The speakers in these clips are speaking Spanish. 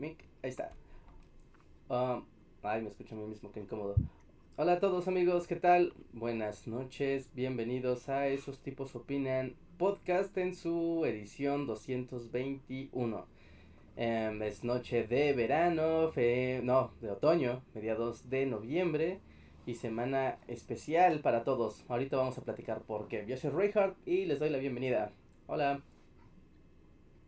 Mic, ahí está. Um, ay, me escucho a mí mismo, qué incómodo. Hola a todos amigos, ¿qué tal? Buenas noches, bienvenidos a Esos Tipos Opinan podcast en su edición 221. Em, es noche de verano, fe, no, de otoño, mediados de noviembre y semana especial para todos. Ahorita vamos a platicar por qué. Yo soy Reinhardt y les doy la bienvenida. Hola.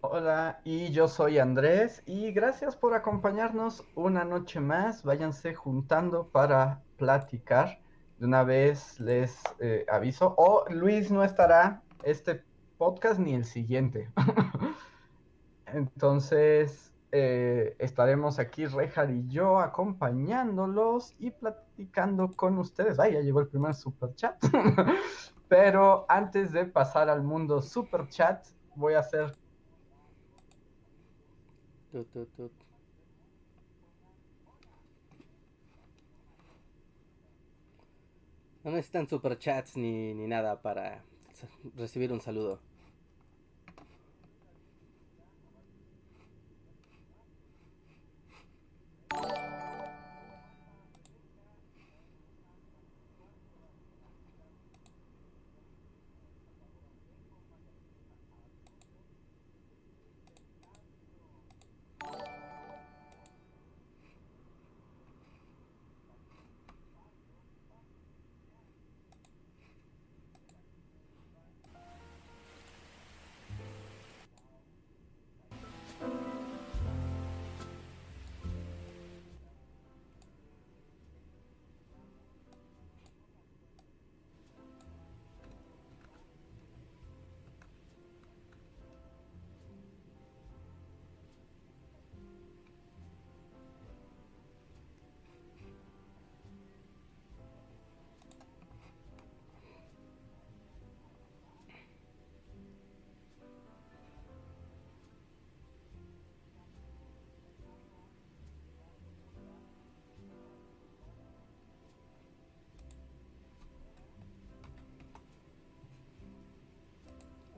Hola, y yo soy Andrés y gracias por acompañarnos una noche más. Váyanse juntando para platicar. De una vez les eh, aviso, o Luis no estará este podcast ni el siguiente. Entonces, eh, estaremos aquí, Rejar y yo, acompañándolos y platicando con ustedes. Ay, ya llegó el primer super chat. Pero antes de pasar al mundo super chat, voy a hacer Tut, tut, tut. No necesitan superchats ni, ni nada para recibir un saludo.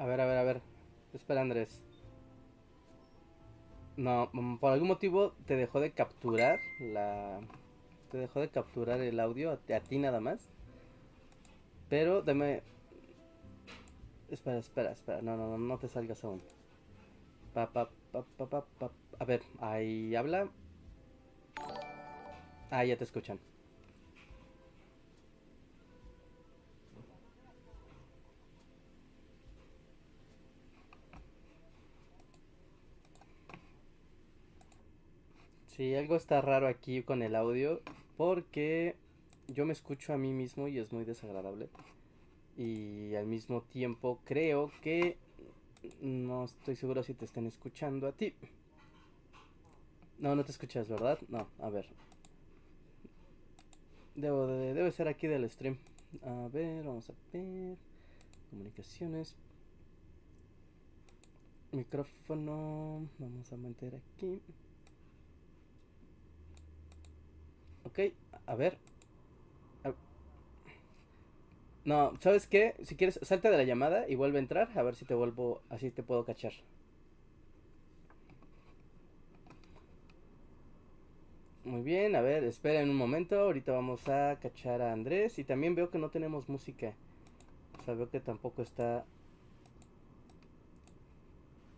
A ver, a ver, a ver. Espera, Andrés. No, mm, por algún motivo te dejó de capturar la... Te dejó de capturar el audio a, ti nada más. Pero dame... Espera, espera, espera. No, no, no, no te salgas aún. Pa, pa, pa, pa, pa, pa. A ver, ahí habla. Ah, ya te escuchan. Sí, algo está raro aquí con el audio porque yo me escucho a mí mismo y es muy desagradable. Y al mismo tiempo creo que no estoy seguro si te están escuchando a ti. No, no te escuchas, ¿verdad? No, a ver. Debo de- debe ser aquí del stream. A ver, vamos a ver. Comunicaciones. Micrófono. Vamos a meter aquí. Ok, a ver. No, ¿sabes qué? Si quieres, salta de la llamada y vuelve a entrar. A ver si te vuelvo. Así te puedo cachar. Muy bien, a ver, esperen un momento. Ahorita vamos a cachar a Andrés. Y también veo que no tenemos música. O sea, veo que tampoco está.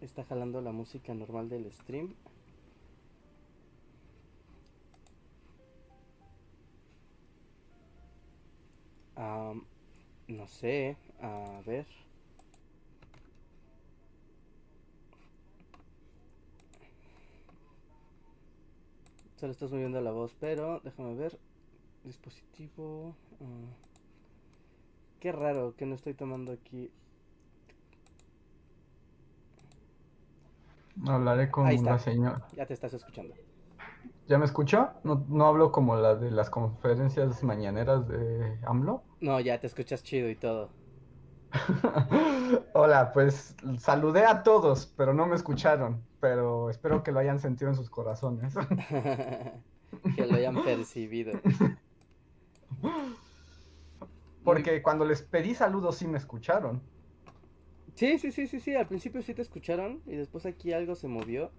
Está jalando la música normal del stream. Um, no sé, a ver. Solo estás moviendo la voz, pero déjame ver. Dispositivo. Uh, qué raro que no estoy tomando aquí. Hablaré con la señora. Ya te estás escuchando. ¿Ya me escucha? ¿No, ¿No hablo como la de las conferencias mañaneras de AMLO? No, ya te escuchas chido y todo. Hola, pues saludé a todos, pero no me escucharon. Pero espero que lo hayan sentido en sus corazones. que lo hayan percibido. Porque cuando les pedí saludos sí me escucharon. Sí, sí, sí, sí, sí. Al principio sí te escucharon y después aquí algo se movió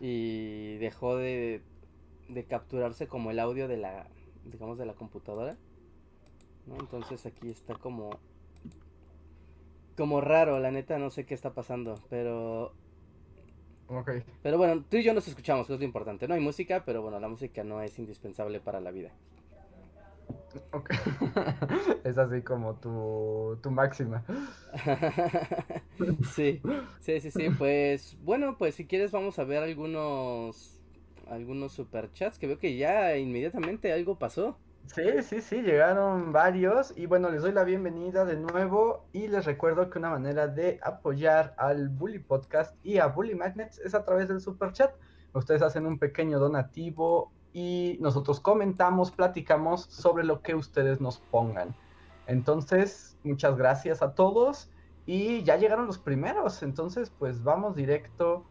y dejó de, de capturarse como el audio de la, digamos, de la computadora. ¿No? Entonces aquí está como, como raro, la neta, no sé qué está pasando, pero, Ok. pero bueno, tú y yo nos escuchamos, que es lo importante. No hay música, pero bueno, la música no es indispensable para la vida. ok. Es así como tu, tu máxima. Sí, sí, sí, sí, pues bueno, pues si quieres vamos a ver algunos algunos superchats que veo que ya inmediatamente algo pasó. Sí, sí, sí, llegaron varios y bueno, les doy la bienvenida de nuevo y les recuerdo que una manera de apoyar al Bully Podcast y a Bully Magnets es a través del super chat. Ustedes hacen un pequeño donativo y nosotros comentamos, platicamos sobre lo que ustedes nos pongan. Entonces, muchas gracias a todos y ya llegaron los primeros, entonces pues vamos directo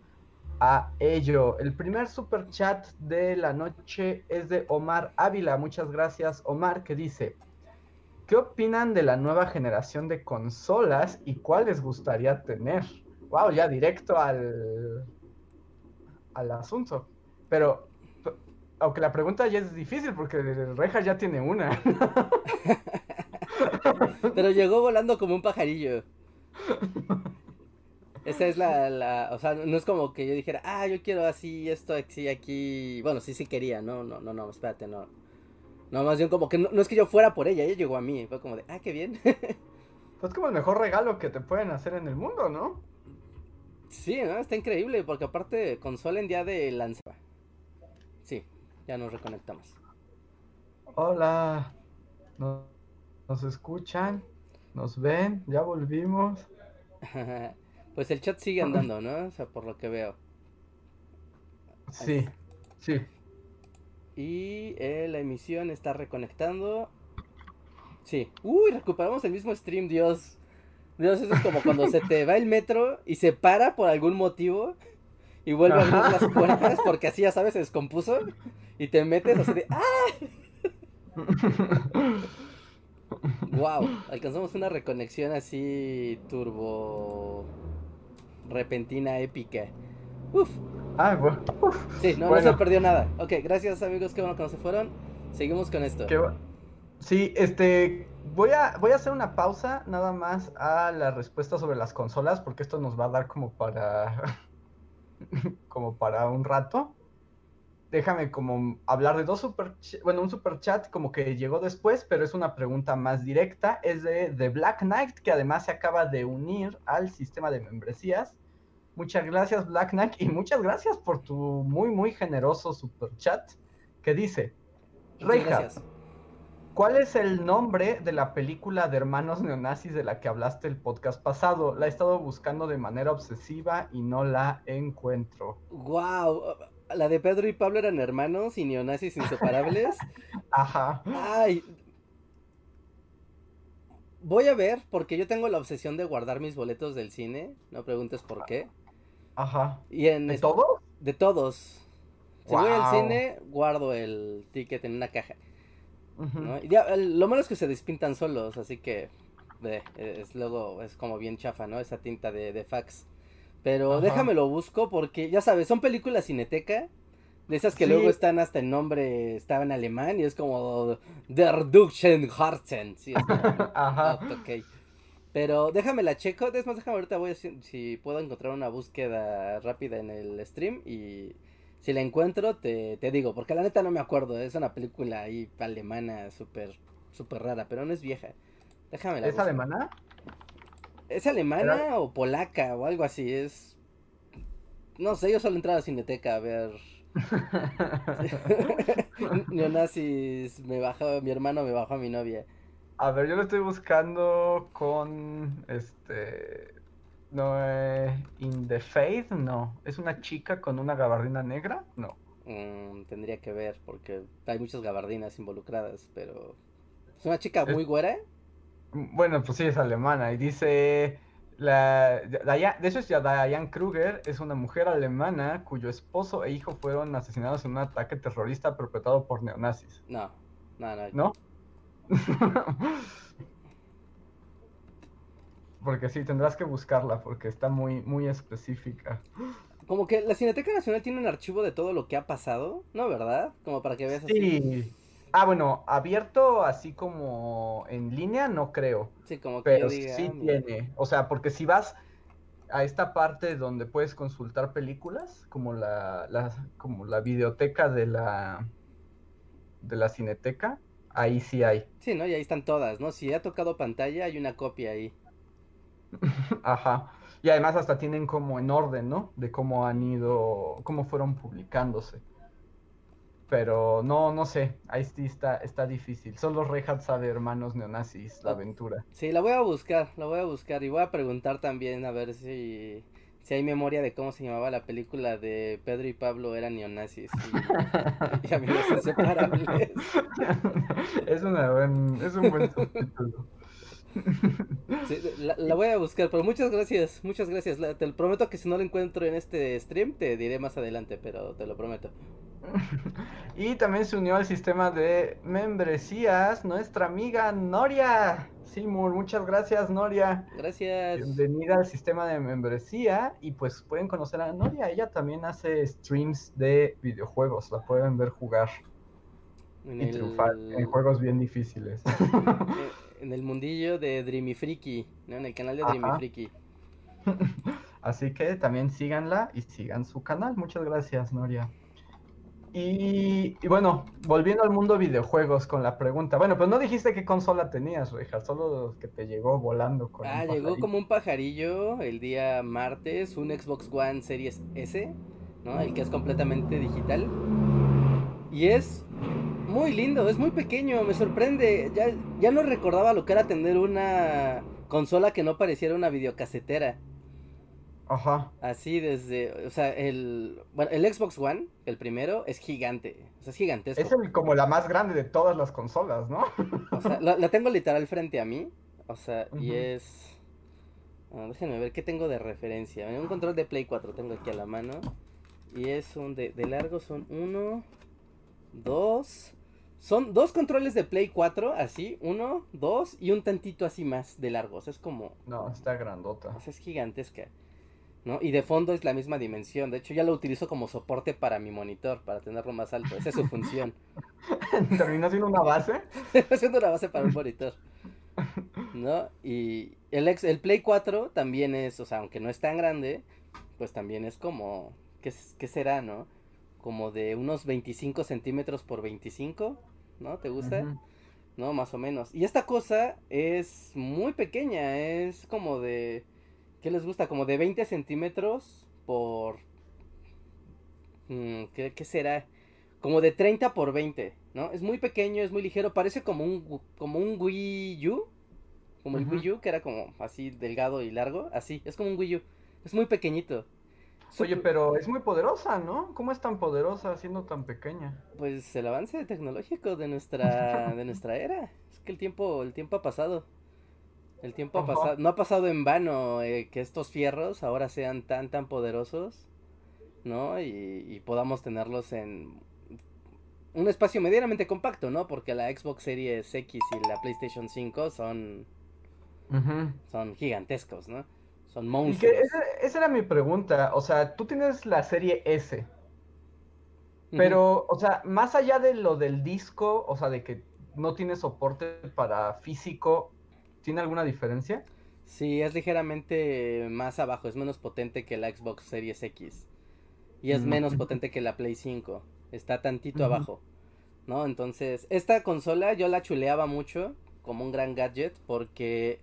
a ello. El primer super chat de la noche es de Omar Ávila. Muchas gracias, Omar, que dice: ¿Qué opinan de la nueva generación de consolas y cuál les gustaría tener? Wow, ya directo al, al asunto. Pero, aunque la pregunta ya es difícil porque Reja ya tiene una. Pero llegó volando como un pajarillo. Esa es la, la, o sea, no es como que yo dijera, ah, yo quiero así, esto, así, aquí. Bueno, sí, sí quería, no, no, no, no, espérate, no. No, más bien como que no, no es que yo fuera por ella, ella llegó a mí, fue como de, ah, qué bien. Es como el mejor regalo que te pueden hacer en el mundo, ¿no? Sí, ¿no? Está increíble, porque aparte consola en día de lanzamiento. Sí, ya nos reconectamos. Hola, ¿nos, nos escuchan? ¿Nos ven? ¿Ya volvimos? Pues el chat sigue andando, ¿no? O sea, por lo que veo. Sí, sí. Y eh, la emisión está reconectando. Sí. Uy, recuperamos el mismo stream, Dios. Dios, eso es como cuando se te va el metro y se para por algún motivo y vuelve a abrir las puertas porque así ya sabes, se descompuso y te metes así de ¡ah! Wow, alcanzamos una reconexión así turbo repentina épica. Uf, Ah, bueno. uf, sí, no, no se perdió nada. Ok, gracias amigos, qué bueno que no se fueron. Seguimos con esto. qué Sí, este, voy a, voy a hacer una pausa nada más a la respuesta sobre las consolas, porque esto nos va a dar como para, como para un rato. Déjame como hablar de dos super, bueno, un super chat como que llegó después, pero es una pregunta más directa. Es de, de Black Knight, que además se acaba de unir al sistema de membresías. Muchas gracias, Black Knight, y muchas gracias por tu muy, muy generoso super chat, que dice, Reija. ¿Cuál es el nombre de la película de hermanos neonazis de la que hablaste el podcast pasado? La he estado buscando de manera obsesiva y no la encuentro. Wow, la de Pedro y Pablo eran hermanos y neonazis inseparables. Ajá. Ay. Voy a ver, porque yo tengo la obsesión de guardar mis boletos del cine. No preguntes por qué. Ajá. Y en ¿De es- todo? de todos. Si voy al cine, guardo el ticket en una caja. Ujú. ¿no? Y ya, lo malo es que se despintan solos, así que es luego es como bien chafa, ¿no? Esa tinta de, de fax. Pero Ajá. déjame lo busco porque ya sabes, son películas cineteca. De esas que Sí. luego están hasta el nombre, estaba en alemán y es como Der Duschen Harzen. Sí, es como, Ajá. ah, ok. Pero déjame la checo. Es más, déjame ahorita voy a si, si puedo encontrar una búsqueda rápida en el stream y si la encuentro te, te digo, porque la neta no me acuerdo. Es una película ahí alemana súper súper rara, pero no es vieja. Déjame la ¿Es busco. alemana? ¿Es alemana o polaca o algo así? Es no sé, yo solo entraba a Cineteca a ver neonazis, me bajó mi hermano me bajó a mi novia. A ver, yo lo estoy buscando con este No, eh, In the Faith, no. ¿Es una chica con una gabardina negra? No. Mm, tendría que ver, porque hay muchas gabardinas involucradas, pero... ¿Es una chica muy güera? Bueno, pues sí, es alemana. Y dice... La, de hecho, Diane Kruger es una mujer alemana cuyo esposo e hijo fueron asesinados en un ataque terrorista perpetrado por neonazis. No, no, no. ¿No? porque sí, tendrás que buscarla porque está muy, muy específica. Como que la Cineteca Nacional tiene un archivo de todo lo que ha pasado, ¿no? ¿Verdad? Como para que veas así. Ah, bueno, abierto así como en línea, no creo. Sí, como que Pero sí ah, tiene. O sea, porque si vas a esta parte donde puedes consultar películas, como la, como la videoteca de la de la cineteca, ahí sí hay. Sí, ¿no? Y ahí están todas, ¿no? Si ha tocado pantalla, hay una copia ahí. Ajá. Y además hasta tienen como en orden, ¿no? De cómo han ido, cómo fueron publicándose. Pero no, no sé, ahí sí está, está difícil. Solo Rehat sabe, hermanos neonazis, la aventura. Sí, la voy a buscar, la voy a buscar y voy a preguntar también a ver si, si hay memoria de cómo se llamaba la película de Pedro y Pablo eran neonazis y, amigos inseparables. es, una buen, es un buen título la, voy a buscar, pero muchas gracias, muchas gracias. te lo prometo que si no lo encuentro en este stream, te diré más adelante, pero te lo prometo. y también se unió al sistema de membresías nuestra amiga Noria. Simur, muchas gracias Noria. Gracias. Bienvenida al sistema de membresía y pues pueden conocer a Noria. Ella también hace streams de videojuegos, la pueden ver jugar. y triunfar en juegos bien difíciles. En el mundillo de Dreamy Freaky, ¿no? En el canal de Dreamy Freaky. Así que también síganla y sigan su canal. Muchas gracias, Noria. Y, bueno, volviendo al mundo videojuegos con la pregunta. Bueno, pues no dijiste qué consola tenías, Reja, solo que te llegó volando con Ah, llegó como un pajarillo el día martes, un Xbox One Series S, ¿no? El que es completamente digital. Y es muy lindo, es muy pequeño, me sorprende. Ya, ya no recordaba lo que era tener una consola que no pareciera una videocasetera. Ajá. Así desde, o sea, el, bueno, el Xbox One, el primero, es gigante, o sea, es gigantesco. Es como la más grande de todas las consolas, ¿no? O sea, la, tengo literal frente a mí, o sea, y es... déjenme ver qué tengo de referencia. Un control de Play 4 tengo aquí a la mano. Y es un de, de largo, son uno, dos, son dos controles de Play 4, así, uno, dos y un tantito así más de largos. Es como. No, está grandota. es gigantesca. ¿No? Y de fondo es la misma dimensión. De hecho, ya lo utilizo como soporte para mi monitor, para tenerlo más alto. Esa es su función. ¿Termina siendo una base? siendo una base para un monitor. ¿No? Y el, ex, el Play 4 también es, o sea, aunque no es tan grande, pues también es como. ¿Qué, qué será, no? como de unos 25 centímetros por 25, ¿no? ¿Te gusta? ¿No? Más o menos. Y esta cosa es muy pequeña, es como de... ¿Qué les gusta? Como de 20 centímetros por... Mm, ¿qué, ¿Qué será? Como de 30 por 20, ¿no? Es muy pequeño, es muy ligero, parece como un, como un Wii U. Como el Wii U, que era como así delgado y largo. Así, es como un Wii U. Es muy pequeñito. Oye, pero es muy poderosa, ¿no? ¿Cómo es tan poderosa siendo tan pequeña? Pues el avance tecnológico de nuestra de nuestra era. Es que el tiempo el tiempo ha pasado. El tiempo ha pasado, no ha pasado en vano eh, que estos fierros ahora sean tan tan poderosos, ¿no? Y, podamos tenerlos en un espacio medianamente compacto, ¿no? Porque la Xbox Series X y la PlayStation 5 son son gigantescos, ¿no? Son monstruos. esa, era mi pregunta. O sea, tú tienes la serie S. Pero, o sea, más allá de lo del disco, o sea, de que no tiene soporte para físico, ¿tiene alguna diferencia? Sí, es ligeramente más abajo, es menos potente que la Xbox Series X. Y es menos potente que la Play 5. Está tantito abajo. ¿No? Entonces, esta consola yo la chuleaba mucho como un gran gadget porque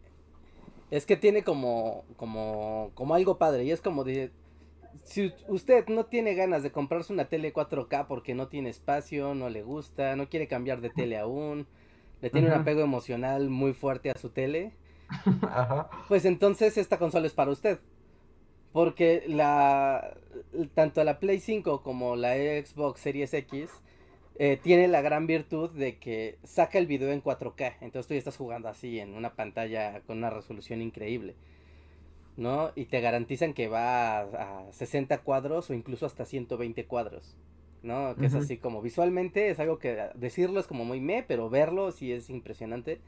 es que tiene como, como, como algo padre. Y es como de, si usted no tiene ganas de comprarse una tele 4K porque no tiene espacio, no le gusta, no quiere cambiar de tele aún, le tiene un apego emocional muy fuerte a su tele, Ajá. Pues entonces esta consola es para usted. Porque la tanto la Play 5 como la Xbox Series X eh, tiene la gran virtud de que saca el video en 4K. Entonces tú ya estás jugando así en una pantalla con una resolución increíble. ¿No? Y te garantizan que va a, 60 cuadros o incluso hasta 120 cuadros. ¿No? Que es así como visualmente es algo que decirlo es como muy me, pero verlo sí es impresionante.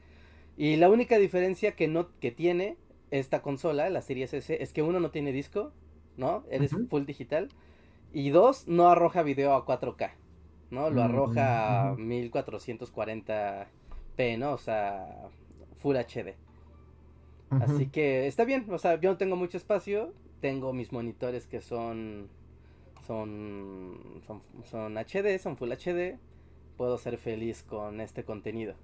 Y la única diferencia que no que tiene esta consola, la Series S, es que uno no tiene disco, ¿no? Eres full digital. Y dos, no arroja video a 4K, ¿no? Lo arroja a 1440p, ¿no? O sea, Full HD. Así que está bien, o sea, yo no tengo mucho espacio, tengo mis monitores que son son son, son HD, son Full HD, puedo ser feliz con este contenido.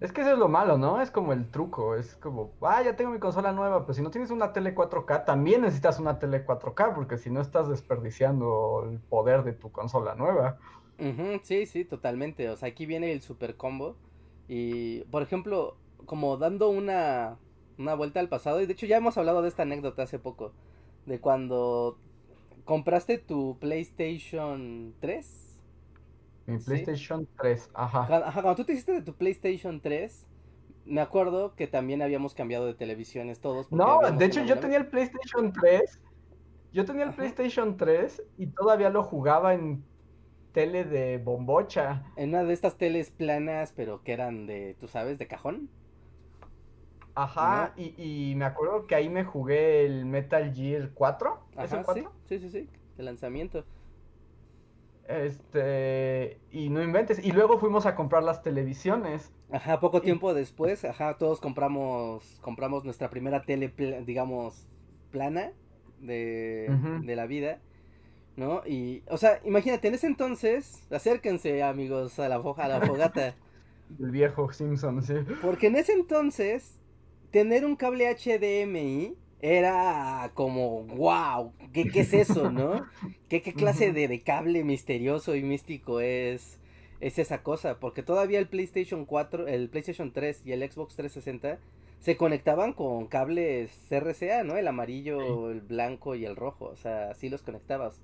Es que eso es lo malo, ¿no? Es como el truco, es como, ah, ya tengo mi consola nueva, pero si no tienes una tele 4K, también necesitas una tele 4K, porque si no estás desperdiciando el poder de tu consola nueva. sí, sí, totalmente. O sea, aquí viene el super combo. Y, por ejemplo, como dando una, una vuelta al pasado, y de hecho ya hemos hablado de esta anécdota hace poco, de cuando compraste tu PlayStation 3 mi PlayStation 3, ajá. Ajá, cuando tú te hiciste de tu PlayStation 3, me acuerdo que también habíamos cambiado de televisiones todos. No, de hecho yo tenía el PlayStation 3. Yo tenía el PlayStation 3 y todavía lo jugaba en tele de bombocha. En una de estas teles planas, pero que eran de, tú sabes, de cajón. Ajá, y, me acuerdo que ahí me jugué el Metal Gear 4. ¿Es el 4? Sí, sí, sí, sí, el lanzamiento. Este, y no inventes. Y luego fuimos a comprar las televisiones. Ajá, poco tiempo después, ajá, todos compramos, compramos nuestra primera tele, digamos, plana de, de la vida, ¿no? Y, o sea, imagínate, en ese entonces, acérquense, amigos, a la, a la fogata. El viejo Simpson, sí. Porque en ese entonces, tener un cable HDMI era como, wow, ¿qué, qué es eso, no? ¿Qué, qué clase de, de, cable misterioso y místico es, es esa cosa? Porque todavía el PlayStation 4, el PlayStation 3 y el Xbox 360 se conectaban con cables RCA, ¿no? El amarillo, el blanco y el rojo, o sea, así los conectabas.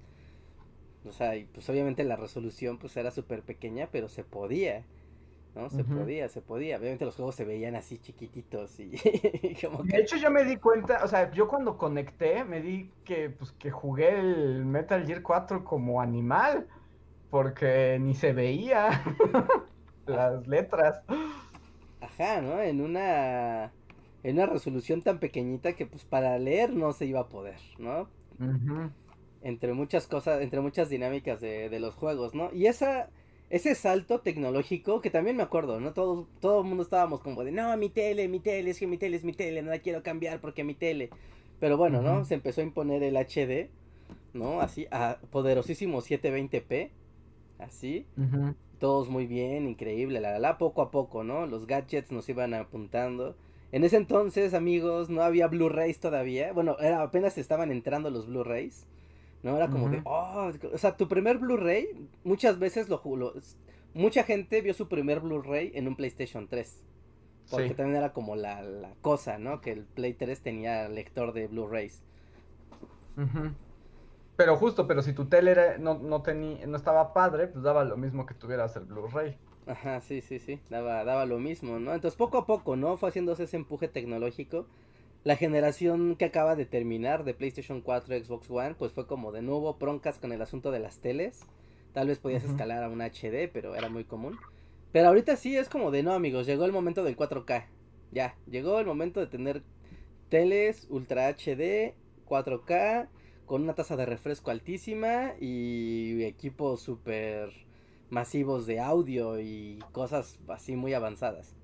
O sea, y pues obviamente la resolución pues era súper pequeña, pero se podía. ¿No? Se podía, se podía. Obviamente los juegos se veían así chiquititos y, como que... De hecho yo me di cuenta, o sea, yo cuando conecté me di que, pues, que jugué el Metal Gear 4 como animal, porque ni se veía las letras. Ajá, ¿no? En una... En una resolución tan pequeñita que pues para leer no se iba a poder, ¿no? Entre muchas cosas, entre muchas dinámicas de, de los juegos, ¿no? Y esa ese salto tecnológico que también me acuerdo, ¿no? Todo, todo el mundo estábamos como de, no, mi tele, mi tele, es que mi tele es mi tele, no la quiero cambiar porque mi tele. Pero bueno, ¿no? Se empezó a imponer el HD, ¿no? Así, a poderosísimo 720p, así. Todos muy bien, increíble, la, la, la, poco a poco, ¿no? Los gadgets nos iban apuntando. En ese entonces, amigos, no había Blu-rays todavía. Bueno, era, apenas estaban entrando los Blu-rays. ¿No? Era como de, oh, o sea, tu primer Blu-ray, muchas veces lo, jugó, mucha gente vio su primer Blu-ray en un PlayStation 3. Porque también era como la, la, cosa, ¿no? Que el Play 3 tenía lector de Blu-rays. Pero justo, pero si tu tele no, no, tenía, no estaba padre, pues daba lo mismo que tuvieras el Blu-ray. Ajá, sí, sí, sí, daba, daba lo mismo, ¿no? Entonces poco a poco, ¿no? Fue haciéndose ese empuje tecnológico la generación que acaba de terminar de PlayStation 4 Xbox One, pues fue como de nuevo broncas con el asunto de las teles. Tal vez podías escalar a un HD, pero era muy común. Pero ahorita sí es como de no, amigos, llegó el momento del 4K. Ya, llegó el momento de tener teles Ultra HD, 4K, con una tasa de refresco altísima y equipos súper masivos de audio y cosas así muy avanzadas.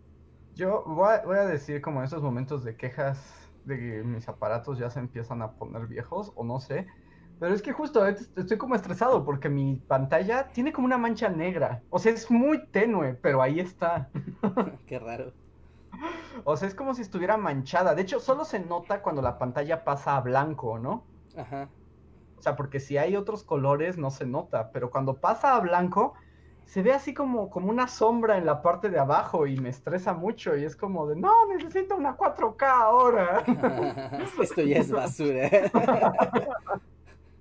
Yo voy a, voy a decir como en esos momentos de quejas de que mis aparatos ya se empiezan a poner viejos o no sé. Pero es que justo estoy como estresado porque mi pantalla tiene como una mancha negra. O sea, es muy tenue, pero ahí está. Qué raro. O sea, es como si estuviera manchada. De hecho, solo se nota cuando la pantalla pasa a blanco, ¿no? Ajá. O sea, porque si hay otros colores no se nota, pero cuando pasa a blanco se ve así como, como una sombra en la parte de abajo y me estresa mucho y es como de, no, necesito una 4K ahora. Esto ya es basura.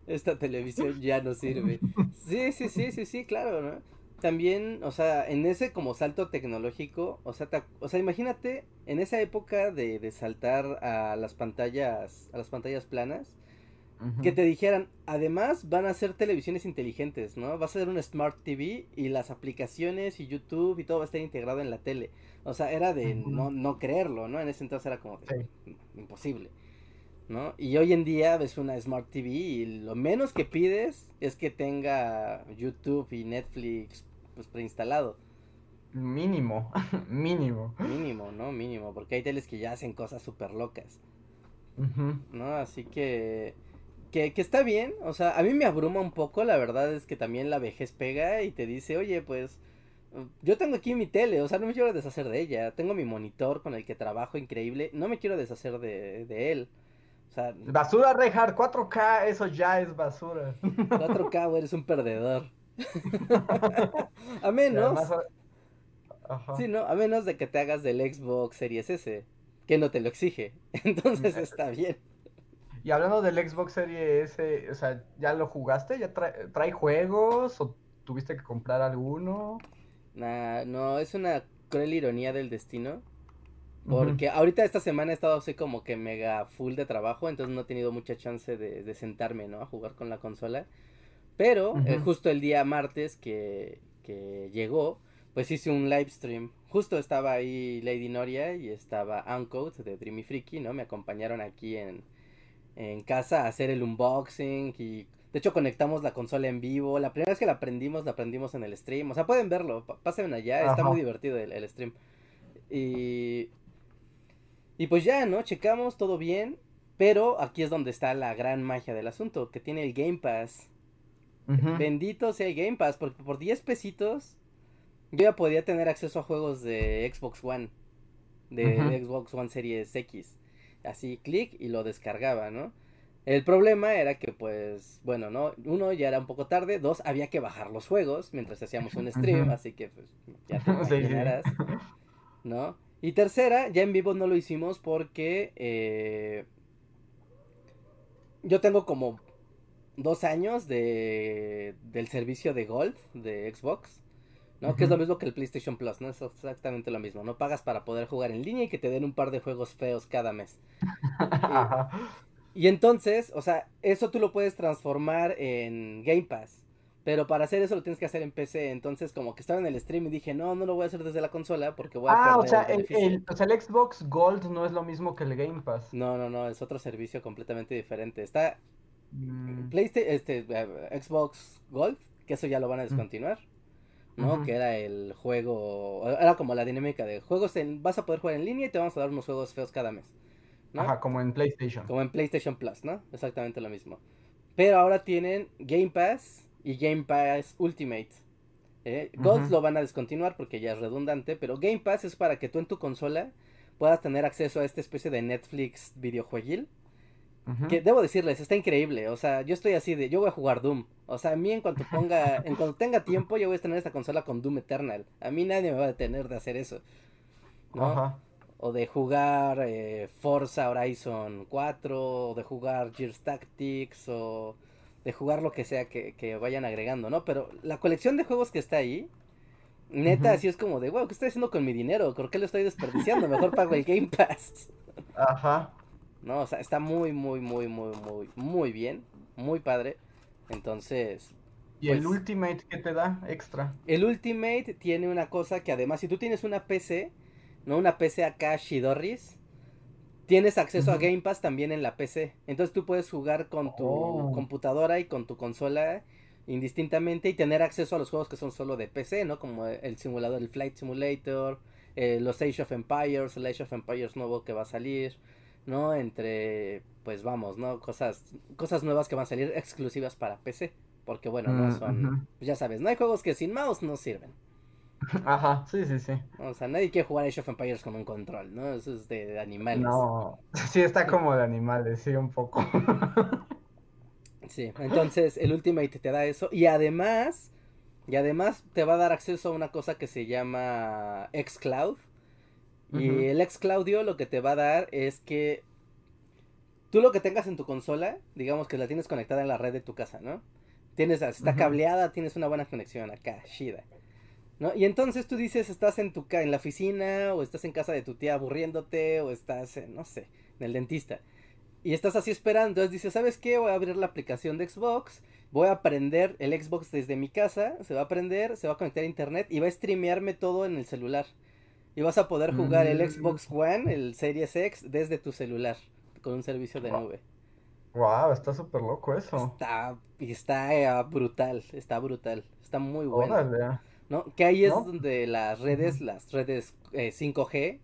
Esta televisión ya no sirve. Sí, sí, sí, sí, sí, claro, ¿no? También, o sea, en ese como salto tecnológico, o sea, o sea, imagínate en esa época de, de saltar a las pantallas, a las pantallas planas, que te dijeran, además van a ser televisiones inteligentes, ¿no? Va a ser un Smart TV y las aplicaciones y YouTube y todo va a estar integrado en la tele. O sea, era de no, no creerlo, ¿no? En ese entonces era como imposible, ¿no? Y hoy en día ves una Smart TV y lo menos que pides es que tenga YouTube y Netflix pues preinstalado. Mínimo, mínimo. Mínimo, ¿no? Mínimo, porque hay teles que ya hacen cosas súper locas. ¿No? Así que que, que, está bien, o sea, a mí me abruma un poco, la verdad es que también la vejez pega y te dice, oye, pues yo tengo aquí mi tele, o sea, no me quiero deshacer de ella, tengo mi monitor con el que trabajo increíble, no me quiero deshacer de, de él. O sea, basura, Reinhardt, 4K, eso ya es basura. 4K, eres un perdedor. a menos... Sí, ¿no? A menos de que te hagas del Xbox Series S, que no te lo exige. Entonces está bien. Y hablando del Xbox Series S, o sea, ¿ya lo jugaste? ¿Ya trae, juegos? ¿O tuviste que comprar alguno? Nah, no, es una cruel ironía del destino. Porque ahorita esta semana he estado así como que mega full de trabajo, entonces no he tenido mucha chance de, sentarme, ¿no? A jugar con la consola. Pero eh, justo el día martes que, que llegó, pues hice un live stream. Justo estaba ahí Lady Noria y estaba Uncode de Dreamy Freaky, ¿no? Me acompañaron aquí en, en casa a hacer el unboxing y de hecho conectamos la consola en vivo. La primera vez que la aprendimos, la aprendimos en el stream. O sea, pueden verlo, pasen allá, está muy divertido el, stream. Y... Y pues ya, ¿no? Checamos todo bien. Pero aquí es donde está la gran magia del asunto, que tiene el Game Pass. Bendito sea el Game Pass, porque por 10 pesitos yo ya podía tener acceso a juegos de Xbox One. De, Xbox One Series X así clic y lo descargaba, ¿no? El problema era que, pues, bueno, ¿no? Uno, ya era un poco tarde. Dos, había que bajar los juegos mientras hacíamos un stream, así que, pues, ya te imaginarás, ¿no? Y tercera, ya en vivo no lo hicimos porque eh, yo tengo como dos años de, del servicio de Gold de Xbox. ¿No? Que es lo mismo que el PlayStation Plus, ¿no? Es exactamente lo mismo. No pagas para poder jugar en línea y que te den un par de juegos feos cada mes. y, entonces, o sea, eso tú lo puedes transformar en Game Pass. Pero para hacer eso lo tienes que hacer en PC. Entonces, como que estaba en el stream y dije, no, no lo voy a hacer desde la consola porque voy a ah, o sea, el, o sea, el Xbox Gold no es lo mismo que el Game Pass. No, no, no, es otro servicio completamente diferente. Está mm. PlayStation, este, eh, Xbox Gold, que eso ya lo van a mm. ¿No? Que era el juego, era como la dinámica de juegos, en, vas a poder jugar en línea y te vamos a dar unos juegos feos cada mes. ¿no? Ajá, como en PlayStation. Como en PlayStation Plus, ¿no? Exactamente lo mismo. Pero ahora tienen Game Pass y Game Pass Ultimate. ¿eh? Gold lo van a descontinuar porque ya es redundante, pero Game Pass es para que tú en tu consola puedas tener acceso a esta especie de Netflix videojueguil que debo decirles, está increíble. O sea, yo estoy así de, yo voy a jugar Doom. O sea, a mí en cuanto ponga, en cuanto tenga tiempo, yo voy a tener esta consola con Doom Eternal. A mí nadie me va a detener de hacer eso. ¿no? O de jugar eh, Forza Horizon 4, o de jugar Gears Tactics, o de jugar lo que sea que, que vayan agregando, ¿no? Pero la colección de juegos que está ahí, neta, así es como de, wow, ¿qué estoy haciendo con mi dinero? ¿Por qué lo estoy desperdiciando? Mejor pago el Game Pass. Ajá. ¿No? O sea, está muy, muy, muy, muy, muy, muy bien, muy padre. Entonces... ¿Y el pues Ultimate qué te da extra? El Ultimate tiene una cosa que además, si tú tienes una PC, ¿no? Una PC acá Shidorris, tienes acceso a Game Pass también en la PC. Entonces tú puedes jugar con tu oh. computadora y con tu consola indistintamente y tener acceso a los juegos que son solo de PC, ¿no? Como el simulador, el Flight Simulator, eh, los Age of Empires, el Age of Empires nuevo que va a salir, ¿no? Entre, pues vamos, ¿no? Cosas, cosas nuevas que van a salir exclusivas para PC. Porque bueno, no mm, son, pues ya sabes, no hay juegos que sin mouse no sirven. Ajá, sí, sí, sí. O sea, nadie quiere jugar Age of Empires con un control, ¿no? Eso es de, animales. No, sí está como de animales, sí, un poco. sí, entonces el Ultimate te da eso. Y además, Y además te va a dar acceso a una cosa que se llama xCloud. Y el xCloudio lo que te va a dar es que tú lo que tengas en tu consola, digamos que la tienes conectada en la red de tu casa, ¿no? Tienes, está cableada, tienes una buena conexión acá, shida. ¿No? Y entonces tú dices, estás en tu en la oficina, o estás en casa de tu tía aburriéndote, o estás, en, no sé, en el dentista. Y estás así esperando, entonces dices, ¿sabes qué? Voy a abrir la aplicación de Xbox, voy a prender el Xbox desde mi casa, se va a prender, se va a conectar a internet y va a streamearme todo en el celular. Y vas a poder jugar el mm. Xbox One, el Series X, desde tu celular, con un servicio de nube. Wow, está súper loco eso. Está, está eh, brutal, está brutal, está muy bueno. ¿No? Que ahí es donde las redes, las redes 5G, eh,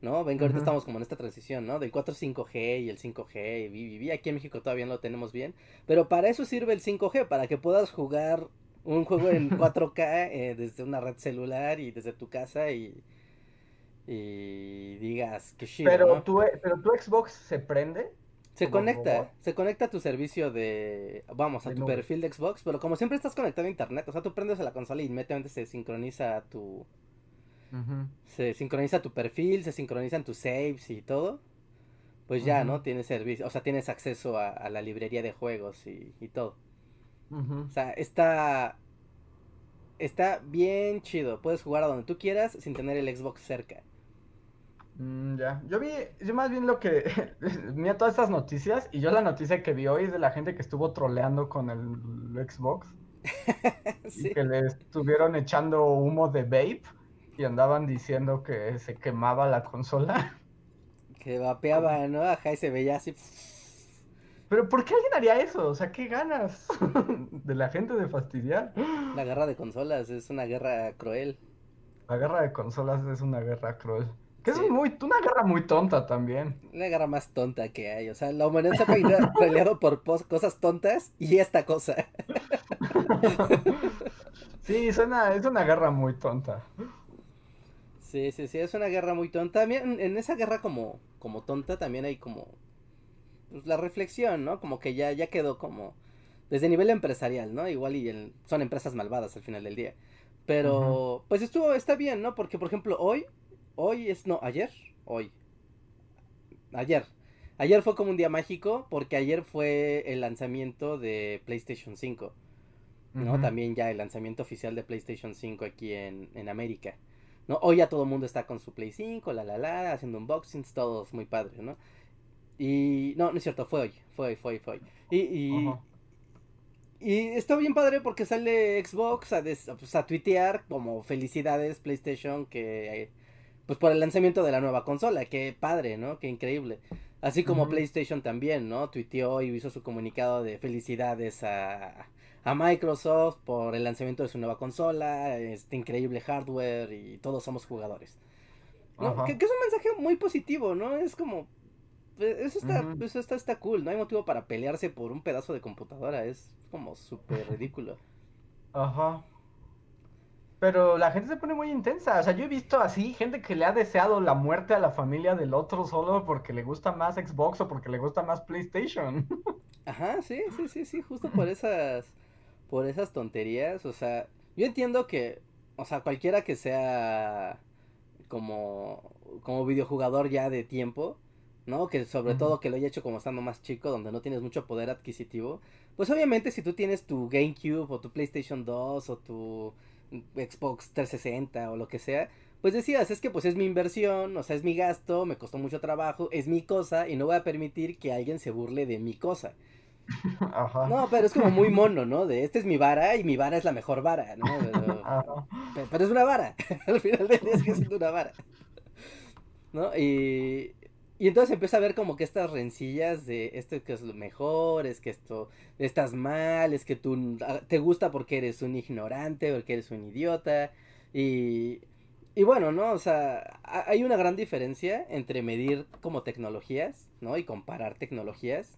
¿no? Ven que ahorita estamos como en esta transición, ¿no? Del 4 5G y el 5G, y, aquí en México todavía no lo tenemos bien, pero para eso sirve el 5G, para que puedas jugar un juego en 4K eh, desde una red celular y desde tu casa y, y digas que chido, pero tu pero tu Xbox se prende se conecta, se conecta a tu servicio de, vamos, a tu perfil de Xbox, pero como siempre estás conectado a internet, o sea, tú prendes a la consola y inmediatamente se sincroniza tu, se sincroniza tu perfil, se sincronizan tus saves y todo, pues ya, ¿no? Tienes servicio, o sea, tienes acceso a, la librería de juegos y, y todo. O sea, está, está bien chido, puedes jugar a donde tú quieras sin tener el Xbox cerca. Mm, ya, yo vi, yo más bien lo que, mira todas estas noticias y yo la noticia que vi hoy es de la gente que estuvo troleando con el Xbox y que le estuvieron echando humo de vape y andaban diciendo que se quemaba la consola. Que vapeaba, ¿no? Ajá, y se veía así. Pero ¿por qué alguien haría eso? O sea, ¿qué ganas de la gente de fastidiar? La guerra de consolas es una guerra cruel. La guerra de consolas es una guerra cruel. Que es muy, una guerra muy tonta también. La guerra más tonta que hay. O sea, la humanidad se ha peleado por cosas tontas y esta cosa. sí, suena, es una guerra muy tonta. Sí, sí, sí, es una guerra muy tonta. También en esa guerra como, como tonta también hay como pues, la reflexión, ¿no? Como que ya, ya quedó como desde nivel empresarial, ¿no? Igual y son empresas malvadas al final del día. Pero, pues estuvo, está bien, ¿no? Porque, por ejemplo, hoy hoy es, no, ayer, hoy. Ayer. Ayer fue como un día mágico porque ayer fue el lanzamiento de PlayStation 5. ¿no? También ya el lanzamiento oficial de PlayStation 5 aquí en, en América. ¿no? Hoy ya todo el mundo está con su Play 5, la la la, haciendo unboxings, todos muy padres, ¿no? Y no, no es cierto, fue hoy, fue hoy, fue hoy, fue hoy. Y, y, y está bien padre porque sale Xbox a, pues, a tuitear como felicidades PlayStation que pues por el lanzamiento de la nueva consola, qué padre, ¿no? Qué increíble. Así como PlayStation también, ¿no? Tuiteó y hizo su comunicado de felicidades a, a Microsoft por el lanzamiento de su nueva consola, este increíble hardware y todos somos jugadores. Que, es un mensaje muy positivo, ¿no? Es como, pues, eso está, eso está, está cool, no hay motivo para pelearse por un pedazo de computadora, es como súper ridículo. Ajá. Pero la gente se pone muy intensa. O sea, yo he visto así gente que le ha deseado la muerte a la familia del otro solo porque le gusta más Xbox o porque le gusta más PlayStation. Ajá, sí, sí, sí, sí, justo por esas, por esas tonterías. O sea, yo entiendo que, o sea, cualquiera que sea como, como videojugador ya de tiempo, ¿no? Que sobre todo que lo haya hecho como estando más chico, donde no tienes mucho poder adquisitivo. Pues obviamente si tú tienes tu GameCube o tu PlayStation 2 o tu Xbox 360 o lo que sea, pues decías, es que pues es mi inversión, o sea, es mi gasto, me costó mucho trabajo, es mi cosa y no voy a permitir que alguien se burle de mi cosa. Ajá. No, pero es como muy mono, ¿no? De este es mi vara y mi vara es la mejor vara, ¿no? Pero, pero es una vara. Al final del día es que es una vara. ¿No? Y, y entonces empieza a ver como que estas rencillas de esto que es lo mejor, es que esto estás mal, es que tú ah, te gusta porque eres un ignorante, porque eres un idiota. Y, y bueno, ¿no? O sea, hay una gran diferencia entre medir como tecnologías, ¿no? Y comparar tecnologías.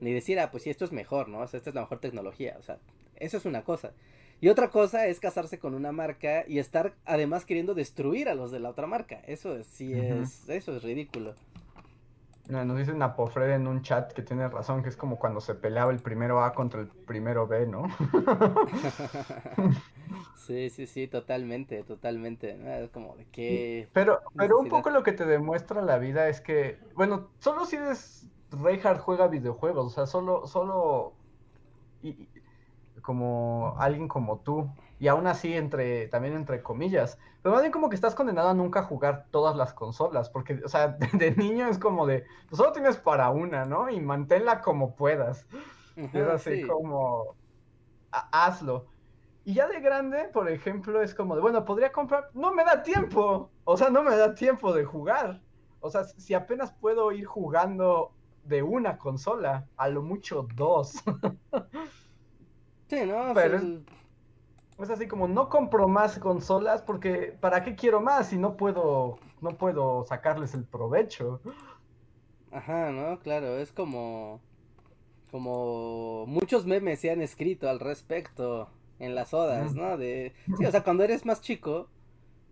Ni decir, ah, pues sí, esto es mejor, ¿no? O sea, esta es la mejor tecnología. O sea, eso es una cosa. Y otra cosa es casarse con una marca y estar además queriendo destruir a los de la otra marca. Eso sí es, eso es ridículo. Nos dice Napofred en un chat que tiene razón, que es como cuando se peleaba el primero A contra el primero B, ¿no? Sí, sí, sí, totalmente, totalmente. Es como de que... Pero, pero un poco lo que te demuestra la vida es que, bueno, solo si eres Reinhardt juega videojuegos, o sea, solo, solo y, como alguien como tú, y aún así entre, también entre comillas, pero más bien como que estás condenado a nunca jugar todas las consolas, porque, o sea, de, niño es como de, pues solo tienes para una, ¿no? Y manténla como puedas. es así como, hazlo. Y ya de grande, por ejemplo, es como de, bueno, podría comprar, no me da tiempo, o sea, no me da tiempo de jugar. O sea, si apenas puedo ir jugando de una consola, a lo mucho dos. sí, ¿no? Pero es, así como no compro más consolas porque ¿para qué quiero más si no puedo no puedo sacarles el provecho? Ajá, ¿no? Claro, es como como muchos memes se han escrito al respecto en las odas, ¿no? De sí, o sea, cuando eres más chico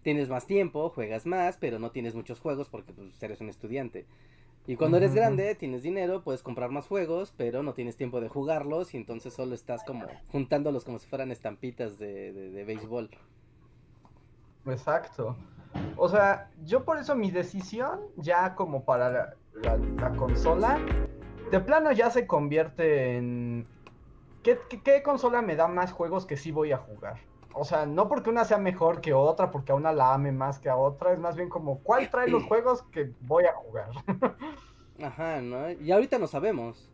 tienes más tiempo, juegas más, pero no tienes muchos juegos porque pues, eres un estudiante. Y cuando eres grande, tienes dinero, puedes comprar más juegos, pero no tienes tiempo de jugarlos y entonces solo estás como juntándolos como si fueran estampitas de, de, béisbol. Exacto. O sea, yo por eso mi decisión ya como para la, consola, de plano ya se convierte en... ¿Qué, ¿Qué, consola me da más juegos que sí voy a jugar? O sea, no porque una sea mejor que otra, porque a una la ame más que a otra, es más bien como, ¿cuál trae los juegos que voy a jugar? Ajá, ¿no? Y ahorita no sabemos.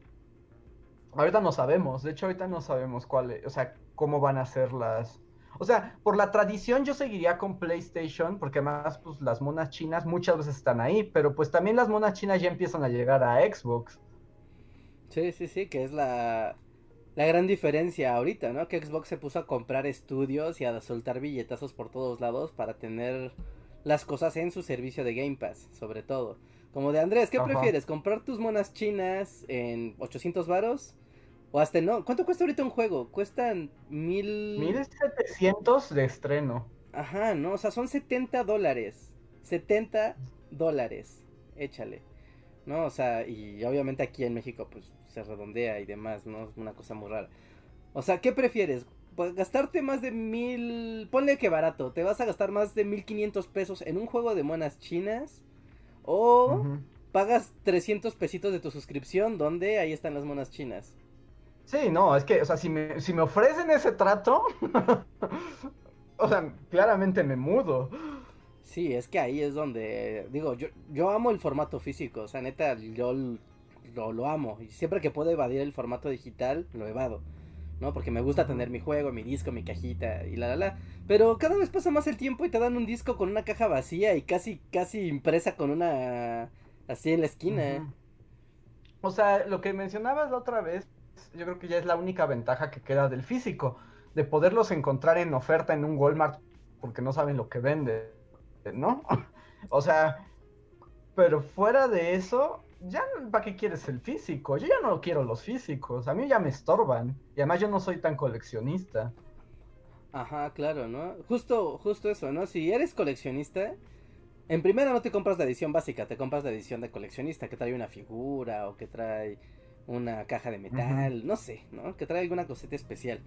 Ahorita no sabemos, de hecho ahorita no sabemos cuál, o sea, cómo van a ser las... O sea, por la tradición yo seguiría con PlayStation, porque además pues las monas chinas muchas veces están ahí, pero pues también las monas chinas ya empiezan a llegar a Xbox. Sí, sí, sí, que es la, la gran diferencia ahorita, ¿no? Que Xbox se puso a comprar estudios y a soltar billetazos por todos lados para tener las cosas en su servicio de Game Pass, sobre todo. Como de Andrés, ¿qué prefieres? ¿Comprar tus monas chinas en 800 varos? O hasta no. ¿Cuánto cuesta ahorita un juego? Cuestan mil... 1700 de estreno. Ajá, no, o sea, son 70 dólares. 70 dólares. Échale. ¿No? O sea, y obviamente aquí en México, pues se redondea y demás, ¿no? Es una cosa muy rara. O sea, ¿qué prefieres? Pues, gastarte más de mil... Ponle que barato, te vas a gastar más de mil quinientos pesos en un juego de monas chinas o pagas 300 pesitos de tu suscripción donde ahí están las monas chinas. Sí, no, es que, o sea, si me, si me ofrecen ese trato, o sea, claramente me mudo. Sí, es que ahí es donde, digo, yo, yo amo el formato físico, o sea, neta, yo lo, lo amo. Y siempre que puedo evadir el formato digital, lo evado. ¿no? Porque me gusta tener mi juego, mi disco, mi cajita y la la la. Pero cada vez pasa más el tiempo y te dan un disco con una caja vacía y casi, casi impresa con una así en la esquina. O sea, lo que mencionabas la otra vez, yo creo que ya es la única ventaja que queda del físico, de poderlos encontrar en oferta en un Walmart porque no saben lo que vende, ¿no? o sea, pero fuera de eso, ya, ¿para qué quieres el físico? Yo ya no quiero los físicos, a mí ya me estorban. Y además yo no soy tan coleccionista. Ajá, claro, ¿no? Justo, justo eso, ¿no? Si eres coleccionista, en primera no te compras la edición básica, te compras la edición de coleccionista, que trae una figura o que trae una caja de metal, no sé, ¿no? Que trae alguna cosita especial,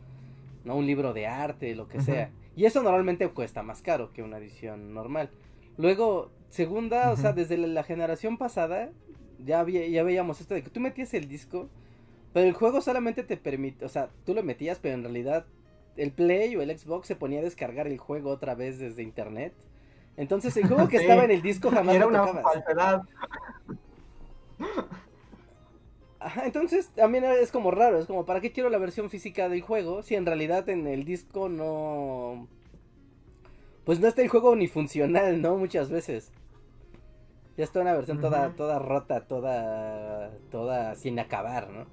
¿no? Un libro de arte, lo que sea. Y eso normalmente cuesta más caro que una edición normal. Luego, segunda, o sea, desde la generación pasada, ya, ya veíamos esto de que tú metías el disco, pero el juego solamente te permite, o sea, tú lo metías, pero en realidad el Play o el Xbox se ponía a descargar el juego otra vez desde internet. Entonces el juego que estaba en el disco jamás Era una falsedad. Ajá, entonces también es como raro, es como, ¿para qué quiero la versión física del juego si en realidad en el disco no... Pues no está el juego ni funcional, ¿no? Muchas veces. Ya está una versión toda, toda rota, toda, toda sin acabar, ¿no?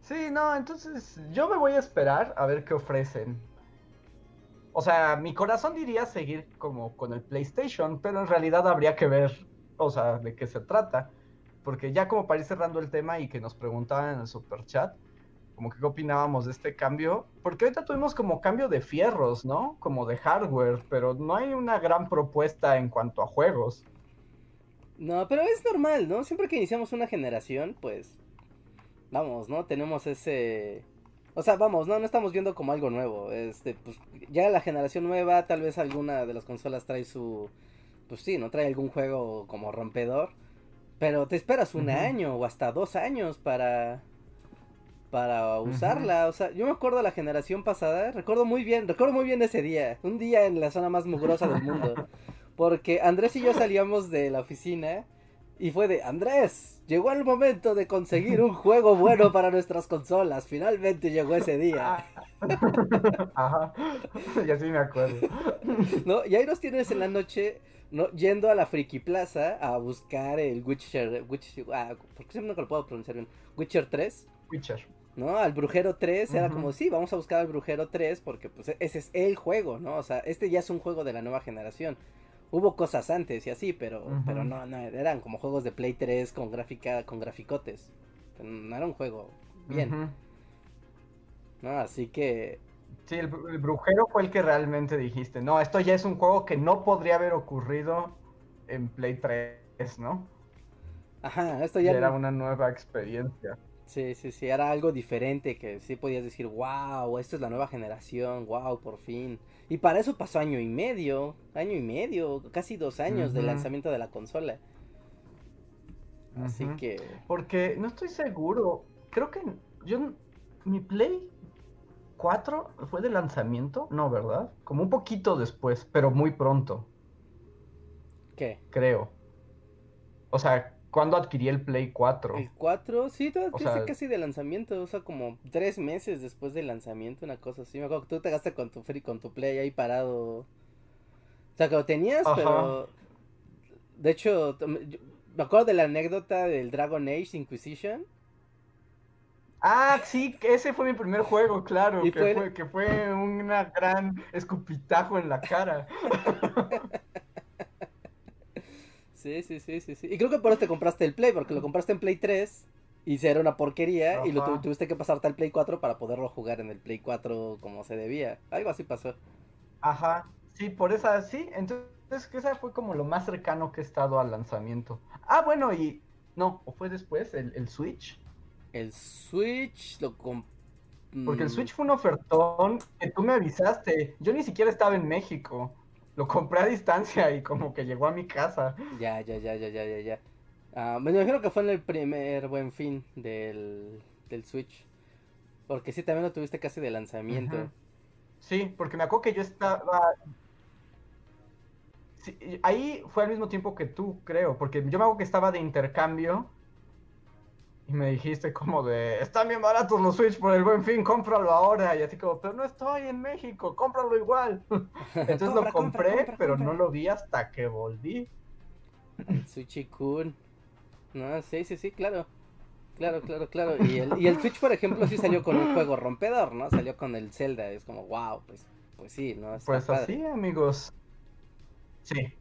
Sí, no, entonces yo me voy a esperar a ver qué ofrecen. O sea, mi corazón diría seguir como con el PlayStation, pero en realidad habría que ver, o sea, de qué se trata. Porque ya como para ir cerrando el tema y que nos preguntaban en el super chat, como que qué opinábamos de este cambio, porque ahorita tuvimos como cambio de fierros, ¿no? Como de hardware, pero no hay una gran propuesta en cuanto a juegos. No, pero es normal, ¿no? Siempre que iniciamos una generación, pues vamos, ¿no? Tenemos ese O sea, vamos, no, no estamos viendo como algo nuevo. Este, pues ya la generación nueva, tal vez alguna de las consolas trae su. Pues sí, no trae algún juego como rompedor. Pero te esperas un año o hasta dos años para. Para usarla. O sea, yo me acuerdo de la generación pasada. Recuerdo muy bien, recuerdo muy bien ese día. Un día en la zona más mugrosa del mundo. Porque Andrés y yo salíamos de la oficina. Y fue de Andrés, llegó el momento de conseguir un juego bueno para nuestras consolas. Finalmente llegó ese día. Ajá. Y así me acuerdo. ¿No? Y ahí nos tienes en la noche, ¿no? Yendo a la Friki Plaza a buscar el Witcher. Witcher ah, ¿Por qué siempre no lo puedo pronunciar bien? Witcher 3. Witcher. ¿No? Al Brujero 3 era como, sí, vamos a buscar al Brujero 3 porque pues ese es el juego, ¿no? O sea, este ya es un juego de la nueva generación. Hubo cosas antes y así, pero, pero no, no, eran como juegos de Play 3 con gráfica, con graficotes. No era un juego bien. No, así que. Sí, el, brujero fue el que realmente dijiste. No, esto ya es un juego que no podría haber ocurrido en Play 3, ¿no? Ajá, esto ya. Era una nueva experiencia. Sí, sí, sí, era algo diferente que sí podías decir, wow, esta es la nueva generación, wow, por fin. Y para eso pasó año y medio, año y medio, casi dos años del lanzamiento de la consola. Así que... Porque no estoy seguro, creo que yo, mi Play 4 fue de lanzamiento, no, ¿verdad? Como un poquito después, pero muy pronto. ¿Qué? Creo. O sea, ¿Cuándo adquirí el Play 4? El 4, sí, tú casi de lanzamiento, o sea, como tres meses después del lanzamiento, una cosa así. Me acuerdo que tú te gastas con tu free, con tu Play ahí parado. O sea, que lo tenías, pero. De hecho, me acuerdo de la anécdota del Dragon Age Inquisition. Ah, sí, ese fue mi primer juego, claro, que fue, que fue una gran escupitajo en la cara. Sí, sí, sí, sí, sí. Y creo que por eso te compraste el Play, porque lo compraste en Play 3 y se era una porquería y lo tuviste que pasarte al Play 4 para poderlo jugar en el Play 4 como se debía. Algo así pasó. Ajá, sí, por esa, sí. Entonces, que esa fue como lo más cercano que he estado al lanzamiento. Ah, bueno, y no, ¿o fue después el, Switch? El Switch lo compré. Porque el mm. Switch fue un ofertón que tú me avisaste. Yo ni siquiera estaba en México lo compré a distancia y como que llegó a mi casa. Ya, ya, ya, ya, ya, ya, ya. Ah, me imagino que fue en el primer buen fin del, del Switch. Porque sí, también lo tuviste casi de lanzamiento. Sí, porque me acuerdo que yo estaba... ahí fue al mismo tiempo que tú, creo, porque yo me acuerdo que estaba de intercambio y me dijiste como de, están bien baratos los Switch por el buen fin, cómpralo ahora. Y así como, pero no estoy en México, cómpralo igual. Entonces lo compré, pero no lo vi hasta que volví. Switch-kun. No, sí, sí, sí, claro. Claro, claro, claro. Y el, y el Switch, por ejemplo, sí salió con un juego rompedor, ¿no? Salió con el Zelda. Es como, wow, pues, pues sí, ¿no? pues así, amigos. Sí.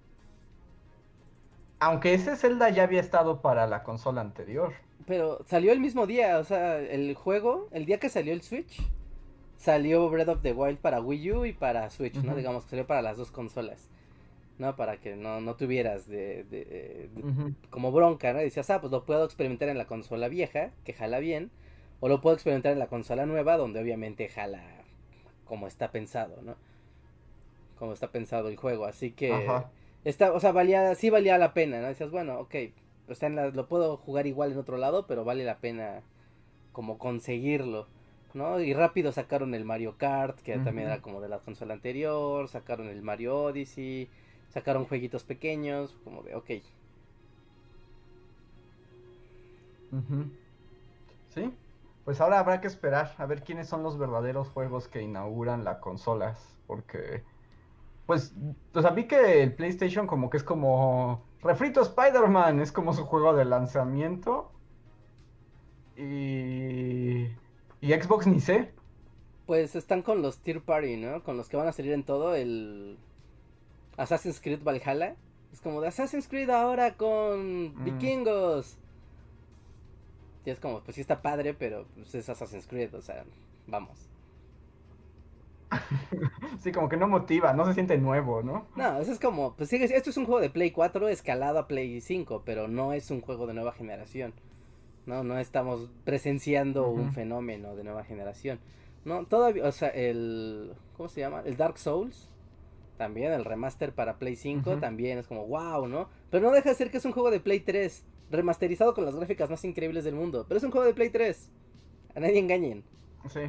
Aunque ese Zelda ya había estado para la consola anterior. Pero salió el mismo día, o sea, el juego, el día que salió el Switch, salió Breath of the Wild para Wii U y para Switch, ¿no? Digamos que salió para las dos consolas, ¿no? Para que no, no tuvieras de, como bronca, ¿no? decías, ah, pues lo puedo experimentar en la consola vieja, que jala bien, o lo puedo experimentar en la consola nueva, donde obviamente jala como está pensado, ¿no? Como está pensado el juego, así que... Está, o sea, valía, sí valía la pena, ¿no? Decías, bueno, ok, o sea, lo puedo jugar igual en otro lado, pero vale la pena como conseguirlo, ¿no? Y rápido sacaron el Mario Kart, que también era como de la consola anterior, sacaron el Mario Odyssey, sacaron jueguitos pequeños, como de, ok. Sí, pues ahora habrá que esperar a ver quiénes son los verdaderos juegos que inauguran las consolas, porque, pues, o sea, vi que el PlayStation como que es como Refrito Spider-Man es como su juego de lanzamiento. Y. Y Xbox ni sé. Pues están con los Tier Party, ¿no? Con los que van a salir en todo el. Assassin's Creed Valhalla. Es como de Assassin's Creed ahora con mm. vikingos. Y es como, pues sí está padre, pero pues es Assassin's Creed, o sea, vamos. sí, como que no motiva, no se siente nuevo, ¿no? No, eso es como, pues sí, esto es un juego de Play 4 escalado a Play 5, pero no es un juego de nueva generación. No, no estamos presenciando un fenómeno de nueva generación. ¿no? Todavía, o sea, el, ¿cómo se llama? El Dark Souls, también el remaster para Play 5, también es como, wow, ¿no? Pero no deja de ser que es un juego de Play 3, remasterizado con las gráficas más increíbles del mundo, pero es un juego de Play 3, a nadie engañen. Sí.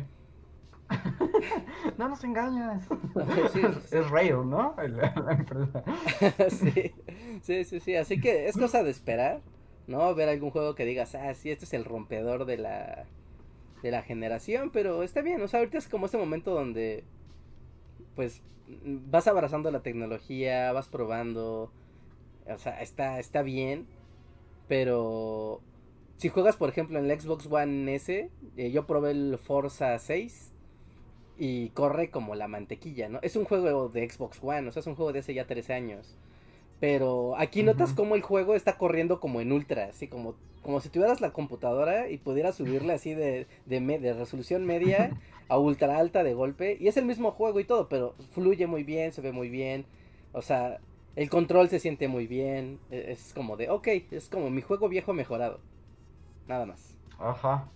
no nos engañas. Es Rail, ¿no? sí, sí, sí, sí. Así que es cosa de esperar, ¿no? Ver algún juego que digas, ah, sí, este es el rompedor de la, de la generación, pero está bien. O sea, ahorita es como ese momento donde, pues, vas abrazando la tecnología, vas probando. O sea, está, está bien, pero si juegas, por ejemplo, en el Xbox One S, eh, yo probé el Forza 6 y corre como la mantequilla, ¿no? Es un juego de Xbox One, o sea, es un juego de hace ya 13 años. Pero aquí notas como el juego está corriendo como en ultra, así como, como si tuvieras la computadora y pudieras subirle así de, de, de resolución media a ultra alta de golpe. Y es el mismo juego y todo, pero fluye muy bien, se ve muy bien. O sea, el control se siente muy bien. E, es como de, ok, es como mi juego viejo mejorado. Nada más. Ajá.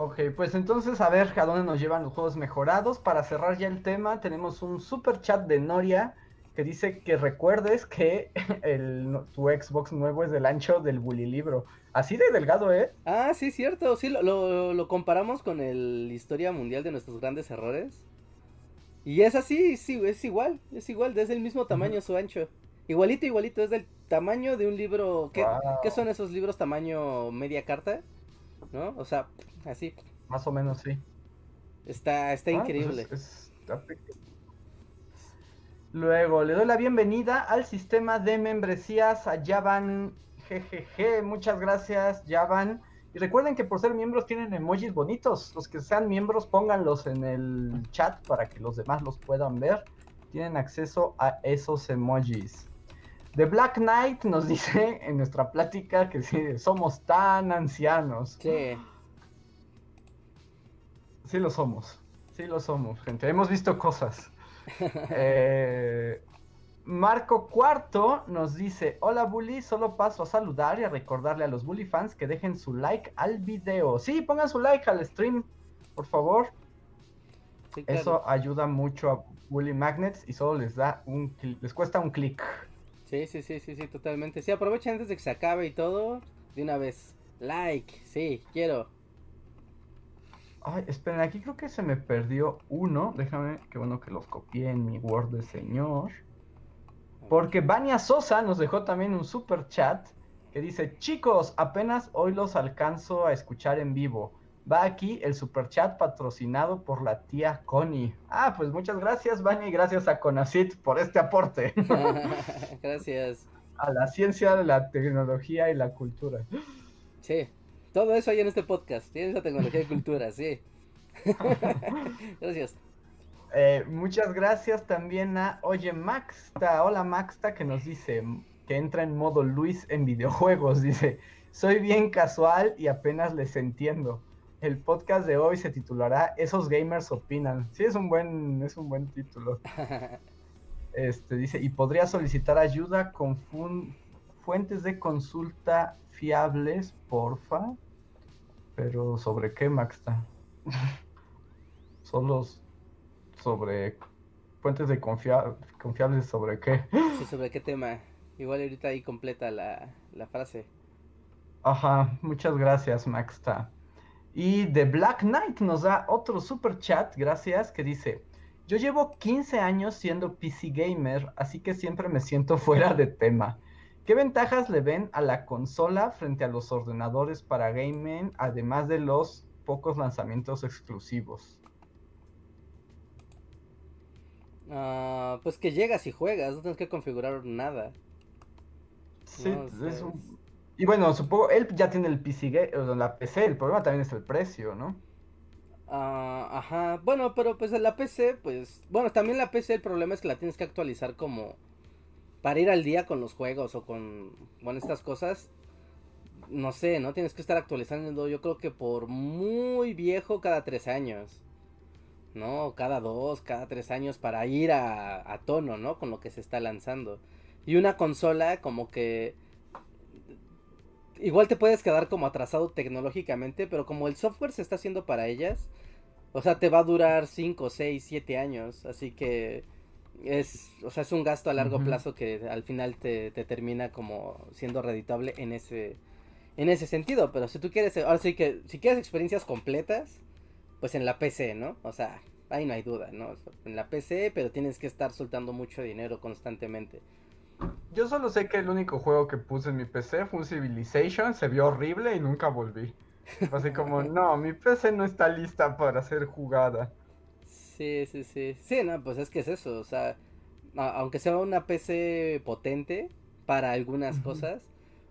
Ok, pues entonces a ver a dónde nos llevan los juegos mejorados. Para cerrar ya el tema, tenemos un super chat de Noria que dice que recuerdes que el, tu Xbox nuevo es del ancho del Bully Libro. Así de delgado, ¿eh? Ah, sí, cierto. Sí, lo, lo, comparamos con el Historia Mundial de nuestros grandes errores. Y es así, sí, es igual, es igual, es del mismo tamaño su ancho. Igualito, igualito, es del tamaño de un libro. ¿Qué, ¿qué son esos libros tamaño media carta? ¿No? O sea, así. Más o menos, sí. Está, está ah, pues increíble. Luego, le doy la bienvenida al sistema de membresías a Javan GGG. Muchas gracias, Javan. Y recuerden que por ser miembros tienen emojis bonitos. Los que sean miembros, pónganlos en el chat para que los demás los puedan ver. Tienen acceso a esos emojis. The Black Knight nos dice en nuestra plática que sí, somos tan ancianos. Sí. Sí lo somos. Sí lo somos, gente. Hemos visto cosas. Eh, Marco Cuarto nos dice, hola Bully, solo paso a saludar y a recordarle a los Bully fans que dejen su like al video. Sí, pongan su like al stream, por favor. Eso ayuda mucho a Bully Magnets y solo les da un les cuesta un clic. Sí, sí, sí, sí, sí, totalmente. Sí, aprovechen antes de que se acabe y todo, de una vez. Like, sí, quiero. Ay, esperen, aquí creo que se me perdió uno. Déjame, qué bueno que los copié en mi Word de señor. Porque Vania Sosa nos dejó también un super chat que dice, chicos, apenas hoy los alcanzo a escuchar en vivo. Va aquí el super chat patrocinado por la tía Connie. Ah, pues muchas gracias, Vania, y gracias a Conacit por este aporte. gracias. A la ciencia, la tecnología y la cultura. Sí, todo eso hay en este podcast. Ciencia, tecnología y cultura, sí. gracias. Eh, muchas gracias también a Oye Maxta. Hola Maxta que nos dice que entra en modo Luis en videojuegos. Dice, soy bien casual y apenas les entiendo. El podcast de hoy se titulará Esos gamers opinan. Sí, es un buen, es un buen título. Este dice, y podría solicitar ayuda con fuentes de consulta fiables, porfa. Pero ¿sobre qué, Maxta? Solo sobre fuentes de confiables sobre qué. Sí, sobre qué tema. Igual ahorita ahí completa la, la frase. Ajá, muchas gracias, Maxta. Y The Black Knight nos da otro super chat, gracias, que dice, yo llevo 15 años siendo PC gamer, así que siempre me siento fuera de tema. ¿Qué ventajas le ven a la consola frente a los ordenadores para gaming, además de los pocos lanzamientos exclusivos? Uh, pues que llegas y juegas, no tienes que configurar nada. Sí, es un... Y bueno, supongo, él ya tiene el PC, la PC, el problema también es el precio, ¿no? Uh, ajá, bueno, pero pues la PC, pues, bueno, también la PC el problema es que la tienes que actualizar como para ir al día con los juegos o con, estas cosas, no sé, ¿no? Tienes que estar actualizando, yo creo que por muy viejo cada tres años, ¿no? Cada dos, cada tres años para ir a, a tono, ¿no? Con lo que se está lanzando. Y una consola como que... Igual te puedes quedar como atrasado tecnológicamente, pero como el software se está haciendo para ellas, O sea, te va a durar 5, 6, 7 años. Así que es, o sea, es un gasto a largo plazo que al final te, te, termina como siendo reditable en ese, en ese sentido. Pero si tú quieres, ahora sí que, si quieres experiencias completas, pues en la PC, ¿no? O sea, ahí no hay duda, ¿no? En la PC, pero tienes que estar soltando mucho dinero constantemente. Yo solo sé que el único juego que puse en mi PC fue un Civilization, se vio horrible y nunca volví. Así como, no, mi PC no está lista para ser jugada. Sí, sí, sí. Sí, no, pues es que es eso, o sea, aunque sea una PC potente para algunas cosas,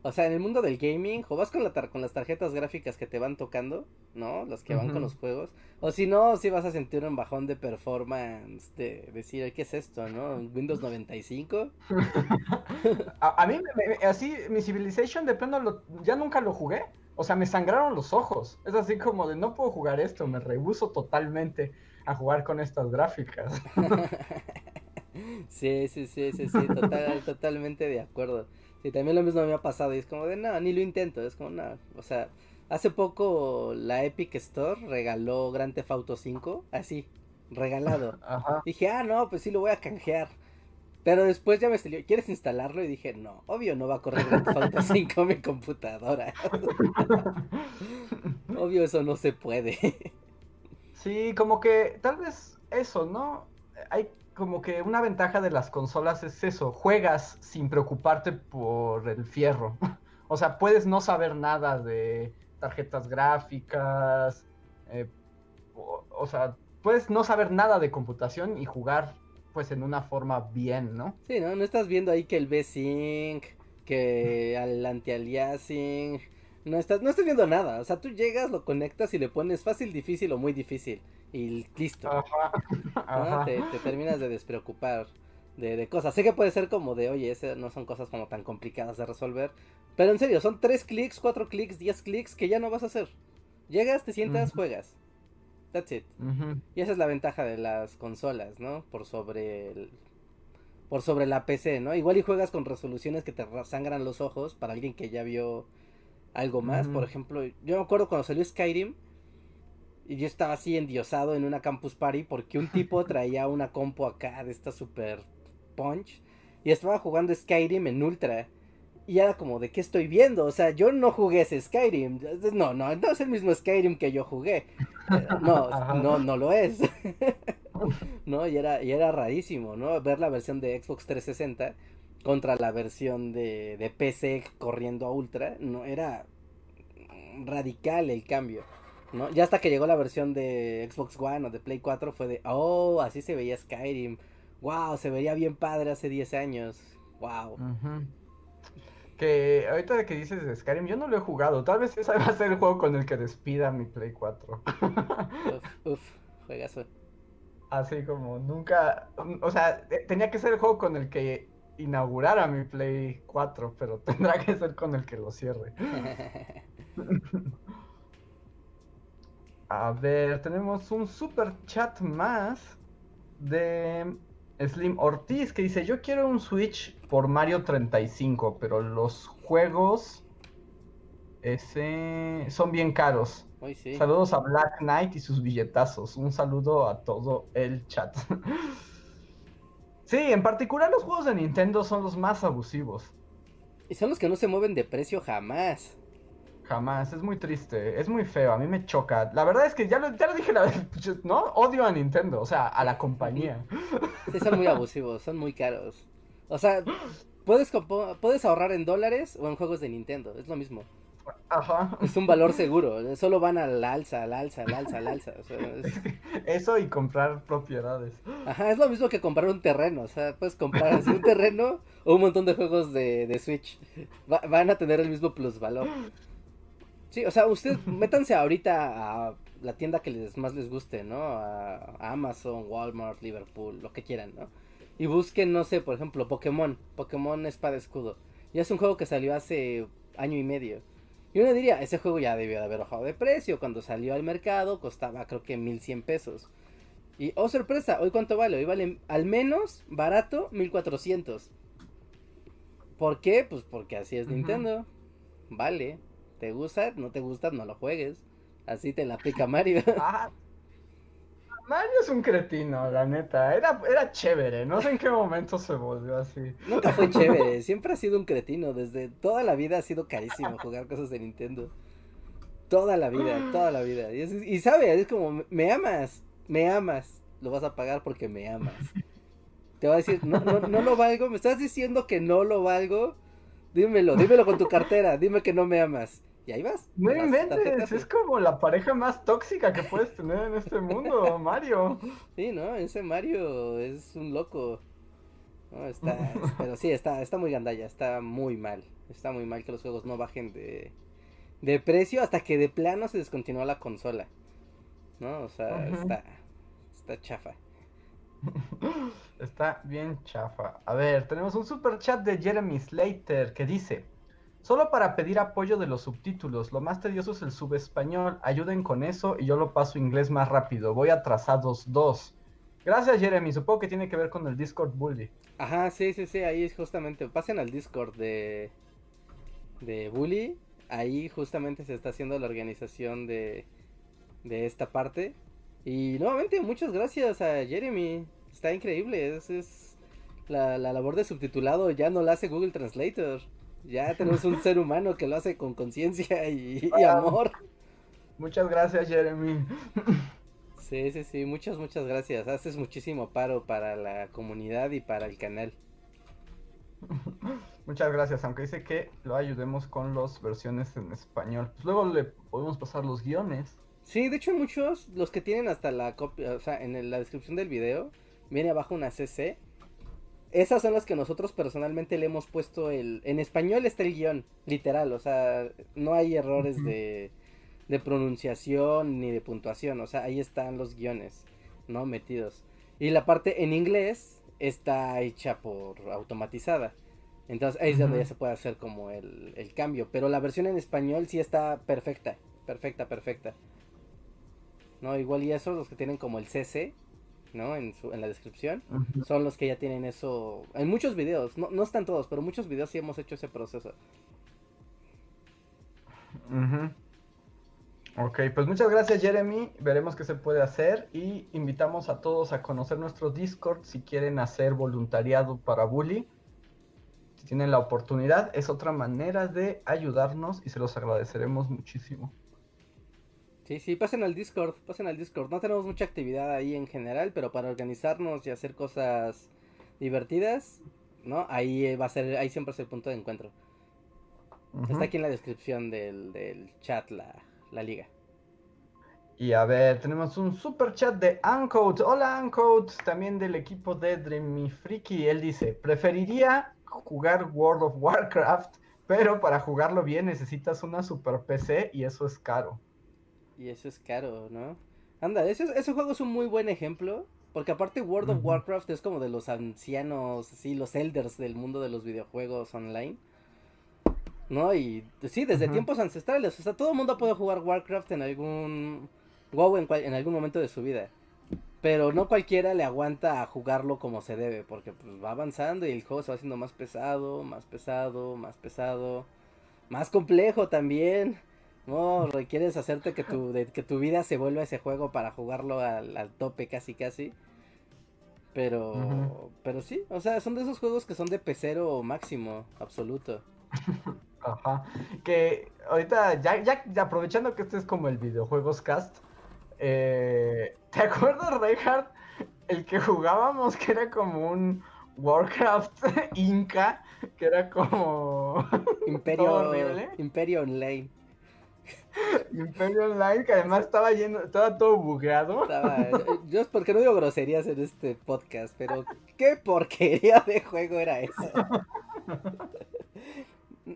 o sea, en el mundo del gaming, o vas con, la con las tarjetas gráficas que te van tocando, ¿no? Las que van con los juegos. O si no, si vas a sentir un bajón de performance de decir, ¿qué es esto, no? ¿Windows 95? a, a, mí, así, mi Civilization de plano ya nunca lo jugué. O sea, me sangraron los ojos. Es así como de, no puedo jugar esto, me rehuso totalmente a jugar con estas gráficas. sí, sí, sí, sí, sí, total, totalmente de acuerdo. Sí, también lo mismo me ha pasado y es como de, no, ni lo intento, es como, no, o sea, hace poco la Epic Store regaló Grand Theft Auto 5, así, regalado. Dije, ah, no, pues sí lo voy a canjear. Pero después ya me salió, ¿quieres instalarlo? Y dije, no, obvio no va a correr Grand Theft Auto 5 en mi computadora. obvio eso no se puede. sí, como que tal vez eso, ¿no? Hay como que una ventaja de las consolas es eso, juegas sin preocuparte por el fierro. O sea, puedes no saber nada de tarjetas gráficas, eh, o, sea, puedes no saber nada de computación y jugar pues en una forma bien, ¿no? Sí, ¿no? No estás viendo ahí que el V-Sync, que al anti-aliasing, no estás, no estás viendo nada, o sea, tú llegas, lo conectas y le pones fácil, difícil o muy difícil y listo. Te, terminas de despreocupar de, cosas. Sé que puede ser como de, oye, ese no son cosas como tan complicadas de resolver. Pero en serio, son tres clics, cuatro clics, diez clics que ya no vas a hacer. Llegas, te sientas, juegas. That's it. Y esa es la ventaja de las consolas, ¿no? Por sobre el, por sobre la PC, ¿no? Igual y juegas con resoluciones que te sangran los ojos para alguien que ya vio algo más. Por ejemplo, yo me acuerdo cuando salió Skyrim, y yo estaba así endiosado en una campus party porque un tipo traía una compo acá de esta super punch y estaba jugando Skyrim en ultra. Y era como, ¿de qué estoy viendo? O sea, yo no jugué ese Skyrim. No, no, no es el mismo Skyrim que yo jugué. Eh, no, no, no lo es. no, y era, y era rarísimo, ¿no? Ver la versión de Xbox 360 contra la versión de, de PC corriendo a ultra. No, era radical el cambio. ¿No? Ya hasta que llegó la versión de Xbox One o de Play 4 fue de, oh, así se veía Skyrim. Wow, se veía bien padre hace 10 años. Wow. Que ahorita que dices de Skyrim, yo no lo he jugado. Tal vez ese va a ser el juego con el que despida mi Play 4. uf, uf, juegazo. Así como nunca, o sea, eh, tenía que ser el juego con el que inaugurara mi Play 4, pero tendrá que ser con el que lo cierre. A ver, tenemos un super chat más de Slim Ortiz que dice, yo quiero un Switch por Mario 35, pero los juegos ese, son bien caros. Saludos a Black Knight y sus billetazos. Un saludo a todo el chat. sí, en particular los juegos de Nintendo son los más abusivos. Y son los que no se mueven de precio jamás. Jamás, es muy triste, es muy feo, a mí me choca. La verdad es que ya lo, ya lo dije la vez, ¿no? Odio a Nintendo, o sea, a la compañía. Sí, son muy abusivos, son muy caros. O sea, puedes, puedes ahorrar en dólares o en juegos de Nintendo, es lo mismo. Ajá. Es un valor seguro, solo van al alza, al alza, al alza, al alza. Eso y comprar propiedades. Ajá, es lo mismo que comprar un terreno, o sea, puedes comprar un terreno o un montón de juegos de, de Switch. van a tener el mismo plusvalor. Sí, o sea, ustedes métanse ahorita a la tienda que les más les guste, ¿no? A, Amazon, Walmart, Liverpool, lo que quieran, ¿no? Y busquen, no sé, por ejemplo, Pokémon, Pokémon Espada Escudo. Y es un juego que salió hace año y medio. Y uno diría, ese juego ya debió de haber bajado de precio. Cuando salió al mercado costaba creo que 1100 pesos. Y, oh sorpresa, ¿hoy cuánto vale? Hoy vale al menos barato 1400. ¿Por qué? Pues porque así es Nintendo. Vale. ¿Te gusta? ¿No te gusta? No lo juegues. Así te la pica Mario. Mario es un cretino, la neta. Era, era chévere. No sé en qué momento se volvió así. Nunca fue chévere. Siempre ha sido un cretino. Desde toda la vida ha sido carísimo jugar cosas de Nintendo. Toda la vida, toda la vida. Y, y sabe, es como, me amas, me amas. Lo vas a pagar porque me amas. Te va a decir, no, no, no lo valgo. ¿Me estás diciendo que no lo valgo? Dímelo, dímelo con tu cartera. Dime que no me amas. Y ahí vas. No inventes, es como la pareja más tóxica que puedes tener en este mundo, Mario. Sí, ¿no? Ese Mario es un loco. No, está, pero sí, está, está muy gandalla, está muy mal. Está muy mal que los juegos no bajen de, de precio hasta que de plano se descontinuó la consola. ¿No? O sea, está, está chafa. Está bien chafa. A ver, tenemos un super chat de Jeremy Slater que dice: Solo para pedir apoyo de los subtítulos. Lo más tedioso es el subespañol. Ayuden con eso y yo lo paso inglés más rápido. Voy atrasados dos. Gracias, Jeremy. Supongo que tiene que ver con el Discord Bully. Ajá, sí, sí, sí. Ahí es justamente. Pasen al Discord de. de Bully. Ahí justamente se está haciendo la organización de. de esta parte. Y nuevamente, muchas gracias a Jeremy. Está increíble. Es, es la, la labor de subtitulado ya no la hace Google Translator. Ya tenemos un ser humano que lo hace con conciencia y, amor. Muchas gracias, Jeremy. Sí, sí, sí, muchas, muchas gracias. Haces muchísimo paro para la comunidad y para el canal. Muchas gracias, aunque dice que lo ayudemos con las versiones en español. Pues luego le podemos pasar los guiones. Sí, de hecho muchos, los que tienen hasta la copia, o sea, en la descripción del video, viene abajo una CC esas son las que nosotros personalmente le hemos puesto el... En español está el guion, literal, o sea, no hay errores de, de pronunciación ni de puntuación, o sea, ahí están los guiones, ¿no? Metidos. Y la parte en inglés está hecha por automatizada. Entonces ahí es donde ya se puede hacer como el, el cambio. Pero la versión en español sí está perfecta, perfecta, perfecta. ¿No? Igual y esos, los que tienen como el CC, ¿no? En, su, en la descripción, son los que ya tienen eso. En muchos videos, no, no están todos, pero muchos videos sí hemos hecho ese proceso. Ok, pues muchas gracias Jeremy, veremos qué se puede hacer y invitamos a todos a conocer nuestro Discord si quieren hacer voluntariado para Bully. Si tienen la oportunidad, es otra manera de ayudarnos y se los agradeceremos muchísimo. Sí, sí, pasen al Discord, pasen al Discord. No tenemos mucha actividad ahí en general, pero para organizarnos y hacer cosas divertidas, ¿no? Ahí va a ser, ahí siempre es el punto de encuentro. Está aquí en la descripción del, del chat la, la, liga. Y a ver, tenemos un super chat de Uncode. Hola Uncode, también del equipo de Dreamy Freaky. Él dice, preferiría jugar World of Warcraft, pero para jugarlo bien necesitas una super PC y eso es caro. Y eso es caro, ¿no? Anda, ese, ese juego es un muy buen ejemplo. Porque aparte World of Warcraft es como de los ancianos, así, los elders del mundo de los videojuegos online. ¿No? Y sí, desde tiempos ancestrales. O sea, todo el mundo puede jugar Warcraft en algún... WoW en, en algún momento de su vida. Pero no cualquiera le aguanta a jugarlo como se debe. Porque pues, va avanzando y el juego se va haciendo más pesado, más pesado, más pesado. Más complejo también. No, requieres hacerte que tu, de, que tu vida se vuelva ese juego para jugarlo al, tope casi casi. Pero, pero sí, o sea, son de esos juegos que son de pecero máximo, absoluto. Ajá. Que ahorita, ya, ya, aprovechando que este es como el videojuegos cast, eh, ¿te acuerdas, Reinhardt? El que jugábamos que era como un Warcraft Inca, que era como... Imperio, Imperio Online. Imperio Online, que además estaba lleno, estaba todo bugueado. Yo es porque no digo groserías en este podcast, pero qué porquería de juego era eso.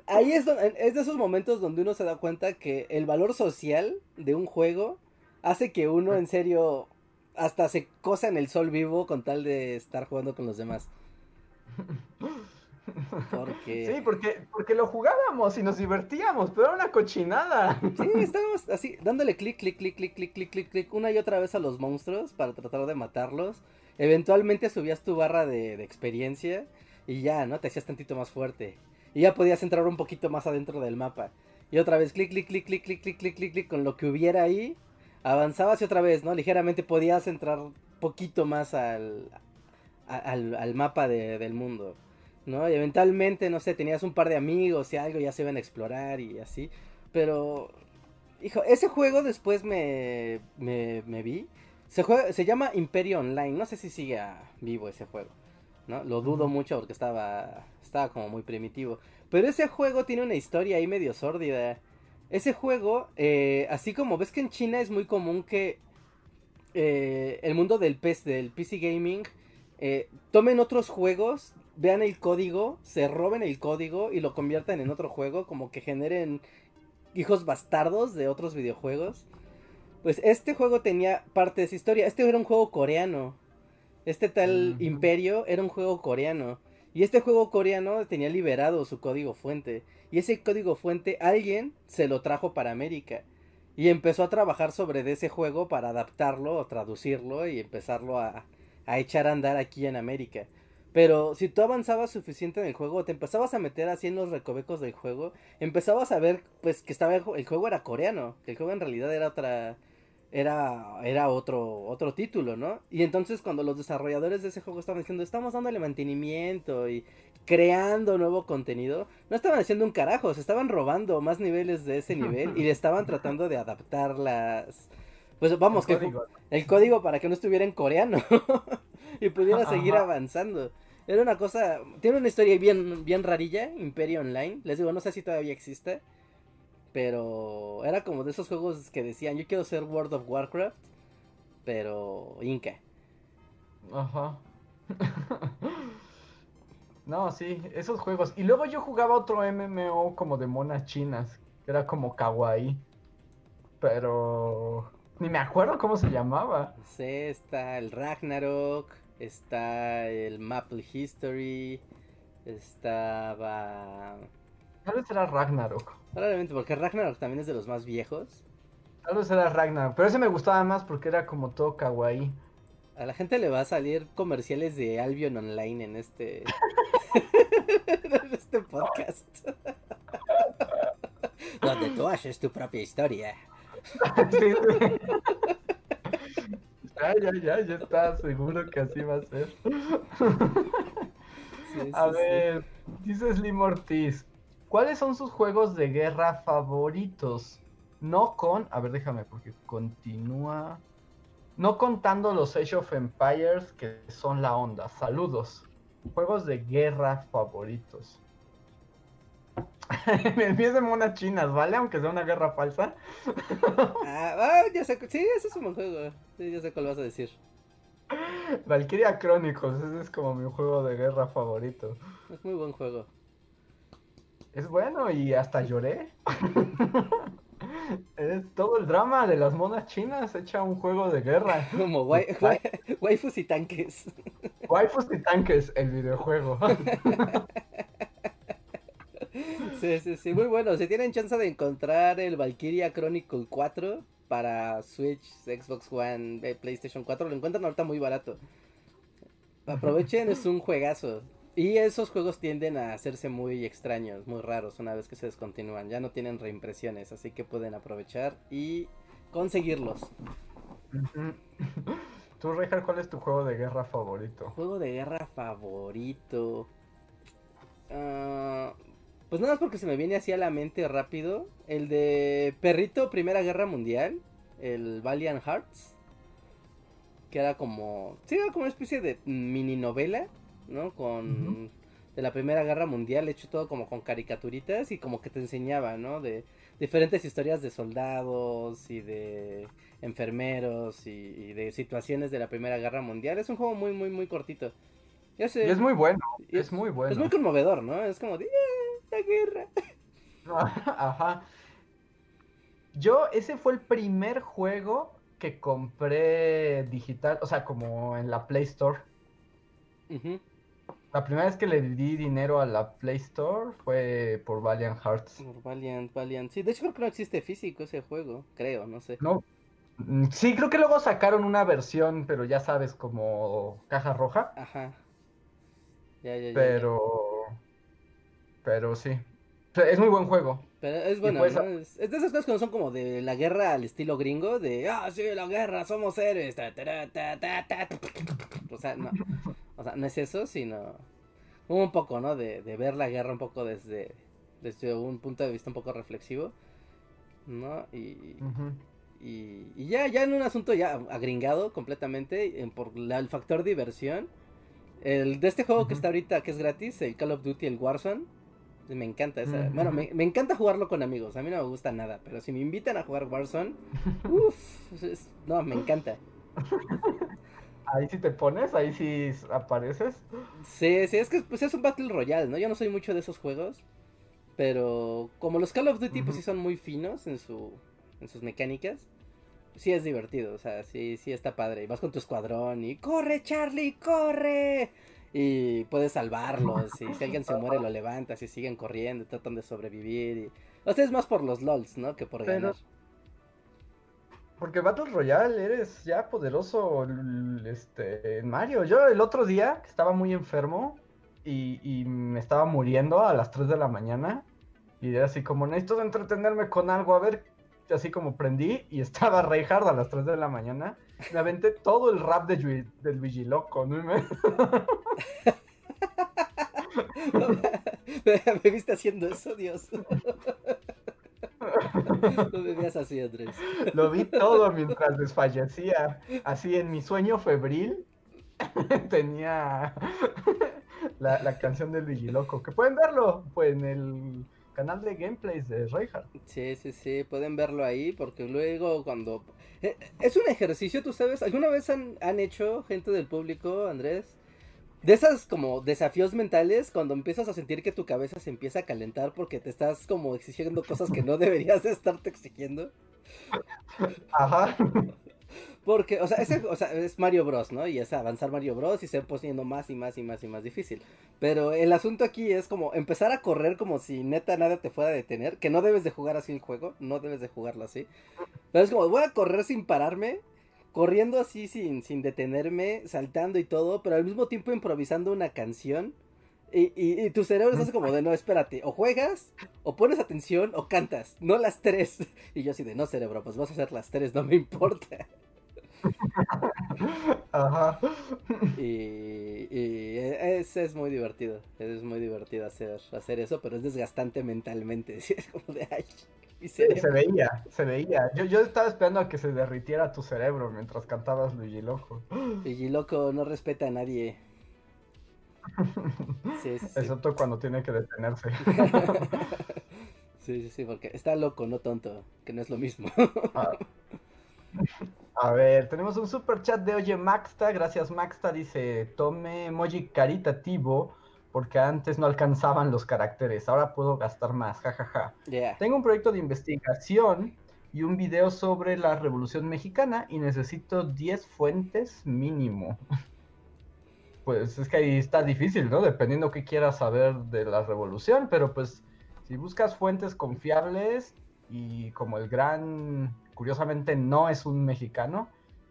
Ahí es, es de esos momentos donde uno se da cuenta que el valor social de un juego hace que uno en serio hasta se cosa en el sol vivo con tal de estar jugando con los demás. Sí, porque, porque lo jugábamos y nos divertíamos, pero era una cochinada. Sí, estábamos así, dándole clic, clic, clic, clic, clic, clic, clic, clic, una y otra vez a los monstruos para tratar de matarlos. Eventualmente subías tu barra de, de experiencia y ya, ¿no? Te hacías tantito más fuerte. Y ya podías entrar un poquito más adentro del mapa. Y otra vez clic, clic, clic, clic, clic, clic, clic, clic, clic, con lo que hubiera ahí avanzabas y otra vez, ¿no? Ligeramente podías entrar poquito más al, al, al mapa de, del mundo, ¿no? Y eventualmente, no sé, tenías un par de amigos y algo, ya se iban a explorar y así. Pero, hijo, ese juego después me, me, me vi. Se, juega, se llama Imperio Online, no sé si sigue vivo ese juego, ¿no? Lo dudo mucho porque estaba, estaba como muy primitivo. Pero ese juego tiene una historia ahí medio sórdida. Ese juego, eh, así como ves que en China es muy común que eh, el mundo del, PC, del PC Gaming eh, tomen otros juegos, vean el código, se roben el código y lo conviertan en otro juego, como que generen hijos bastardos de otros videojuegos. Pues este juego tenía parte de esa historia. Este era un juego coreano. Este tal. Imperio era un juego coreano. Y este juego coreano tenía liberado su código fuente. Y ese código fuente alguien se lo trajo para América. Y empezó a trabajar sobre de ese juego para adaptarlo o traducirlo y empezarlo a, a echar a andar aquí en América. Pero si tú avanzabas suficiente en el juego, te empezabas a meter así en los recovecos del juego, empezabas a ver pues que estaba el, ju- el juego era coreano, que el juego en realidad era otra era era otro otro título, ¿no? Y entonces cuando los desarrolladores de ese juego estaban diciendo, "Estamos dándole mantenimiento y creando nuevo contenido", no estaban haciendo un carajo, se estaban robando más niveles de ese nivel y le estaban tratando de adaptar las pues vamos, que El código. el código para que no estuviera en coreano y pudiera seguir avanzando. Era una cosa, tiene una historia bien, bien rarilla, Imperio Online. Les digo, no sé si todavía existe, pero era como de esos juegos que decían, yo quiero ser World of Warcraft, pero Inca. Ajá. No, sí, esos juegos. Y luego yo jugaba otro MMO como de monas chinas, que era como kawaii. Pero ni me acuerdo cómo se llamaba. Está el Ragnarok, está el Maple History, estaba... Tal vez era Ragnarok. Probablemente porque Ragnarok también es de los más viejos. Tal vez era Ragnarok. Pero ese me gustaba más porque era como todo kawaii. A la gente le va a salir comerciales de Albion Online en este en este podcast. Donde tú haces tu propia historia. Sí, sí. Ya, ya, ya, ya está seguro que así va a ser. Sí, A sí. ver, dice Slim Ortiz, ¿cuáles son sus juegos de guerra favoritos? No con, a ver, déjame porque continúa. No contando los Age of Empires que son la onda. Saludos. Juegos de guerra favoritos. De monas chinas, ¿vale? Aunque sea una guerra falsa. Ah, ah, ya sé, sí, ese es un buen juego. Sí, ya sé cuál vas a decir. Valkyria Chronicles, ese es como mi juego de guerra favorito. Es muy buen juego. Es bueno y hasta lloré. es todo el drama de las monas chinas hecha un juego de guerra. Como wai- wai- waifus y tanques. Waifus y tanques, el videojuego. Sí, sí, sí, muy bueno. Si tienen chance de encontrar el Valkyria Chronicle 4 para Switch, Xbox One, eh, PlayStation 4, lo encuentran ahorita muy barato. Aprovechen, es un juegazo. Y esos juegos tienden a hacerse muy extraños, muy raros una vez que se descontinúan. Ya no tienen reimpresiones, así que pueden aprovechar y conseguirlos. Tú, Richard, ¿cuál es tu juego de guerra favorito? Juego de guerra favorito. Ah, pues nada más porque se me viene así a la mente rápido. El de Perrito Primera Guerra Mundial. El Valiant Hearts. Que era como. Sí, era como una especie de mini novela. ¿No? Con. De la Primera Guerra Mundial. Hecho todo como con caricaturitas. Y como que te enseñaba, ¿no? De diferentes historias de soldados. Y de enfermeros. Y, y de situaciones de la Primera Guerra Mundial. Es un juego muy, muy, muy cortito. Sé. Y es muy bueno, y es muy bueno. es muy conmovedor, ¿no? Es como de. "Ah, la guerra. Ajá. Yo, ese fue el primer juego que compré digital, o sea, como en la Play Store. La primera vez que le di dinero a la Play Store fue por Valiant Hearts. Por Valiant, Valiant. Sí, de hecho creo que no existe físico ese juego, creo, no sé. No. Sí, creo que luego sacaron una versión, pero ya sabes, como caja roja. Ajá. Ya, ya, ya, ya. Pero. Sí. Es muy buen juego. Pero es bueno, ¿no? es, de esas cosas que no son como de la guerra al estilo gringo, de, ah, sí, la guerra, somos héroes. o sea, no. O sea, no es eso, sino un poco, ¿no? De, de ver la guerra un poco desde, desde un punto de vista un poco reflexivo, ¿no? Y, y, ya, ya en un asunto ya agringado completamente, por el factor diversión. El de este juego que está ahorita, que es gratis, el Call of Duty, el Warzone. Me encanta esa. Bueno, me, me, encanta jugarlo con amigos. A mí no me gusta nada. Pero si me invitan a jugar Warzone, uff, no, me encanta. Ahí sí te pones, ahí sí apareces. Sí, sí, es que pues, es un Battle Royale, ¿no? Yo no soy mucho de esos juegos. Pero como los Call of Duty, pues sí son muy finos en, su, en sus mecánicas. Sí es divertido, o sea, sí, sí está padre. Y vas con tu escuadrón y ¡corre, Charlie, corre! Y puedes salvarlos. Y si alguien se muere, lo levantas y siguen corriendo, tratan de sobrevivir. Y... O sea, es más por los LOLs, ¿no? Que por ganar. Porque Battle Royale eres ya poderoso este, en Mario. Yo el otro día, estaba muy enfermo y, y, me estaba muriendo a las 3 de la mañana, y era así como, necesito entretenerme con algo, a ver, así como prendí y estaba Reinhardt a las 3 de la mañana. Me aventé todo el rap de, del Vigiloco, ¿no? Me... ¿Me viste haciendo eso, Dios? No me veas así, Andrés. Lo vi todo mientras desfallecía. Así en mi sueño febril tenía la, la canción del Vigiloco. Que pueden verlo pues, en el canal de gameplays de Reinhardt. Sí, sí, sí, pueden verlo ahí porque luego cuando... Eh, es un ejercicio, tú sabes, ¿alguna vez han, han hecho gente del público, Andrés? De esas como desafíos mentales cuando empiezas a sentir que tu cabeza se empieza a calentar porque te estás como exigiendo cosas que no deberías de estarte exigiendo. Ajá. Porque, o sea, o sea, es Mario Bros, ¿no? Y es avanzar Mario Bros y se va más y más y más y más difícil. Pero el asunto aquí es como empezar a correr como si neta nada te fuera a detener. Que no debes de jugar así el juego, no debes de jugarlo así. Pero es como, voy a correr sin pararme corriendo así sin, sin detenerme, saltando y todo, pero al mismo tiempo improvisando una canción. Y, y, tu cerebro es así como de, no, espérate, o juegas, o pones atención, o cantas, no las tres. Y yo así de, no, cerebro, pues vas a hacer las tres, no me importa. Ajá. Y, y es, es, muy divertido, es muy divertido hacer, hacer eso, pero es desgastante mentalmente. Es como de, ay, se veía, se veía. Yo, yo estaba esperando a que se derritiera tu cerebro mientras cantabas Luigi Loco. Luigi Loco no respeta a nadie. Sí, sí, Excepto cuando tiene que detenerse. Sí, sí, sí, porque está loco, no tonto, que no es lo mismo. Ah. A ver, tenemos un super chat de Oye Maxta. Gracias, Maxta. Dice: Tome emoji caritativo porque antes no alcanzaban los caracteres, ahora puedo gastar más, jajaja. Tengo un proyecto de investigación y un video sobre la Revolución Mexicana y necesito 10 fuentes mínimo. Pues es que ahí está difícil, ¿no? Dependiendo qué quieras saber de la revolución, pero pues si buscas fuentes confiables y como el gran, curiosamente no es un mexicano,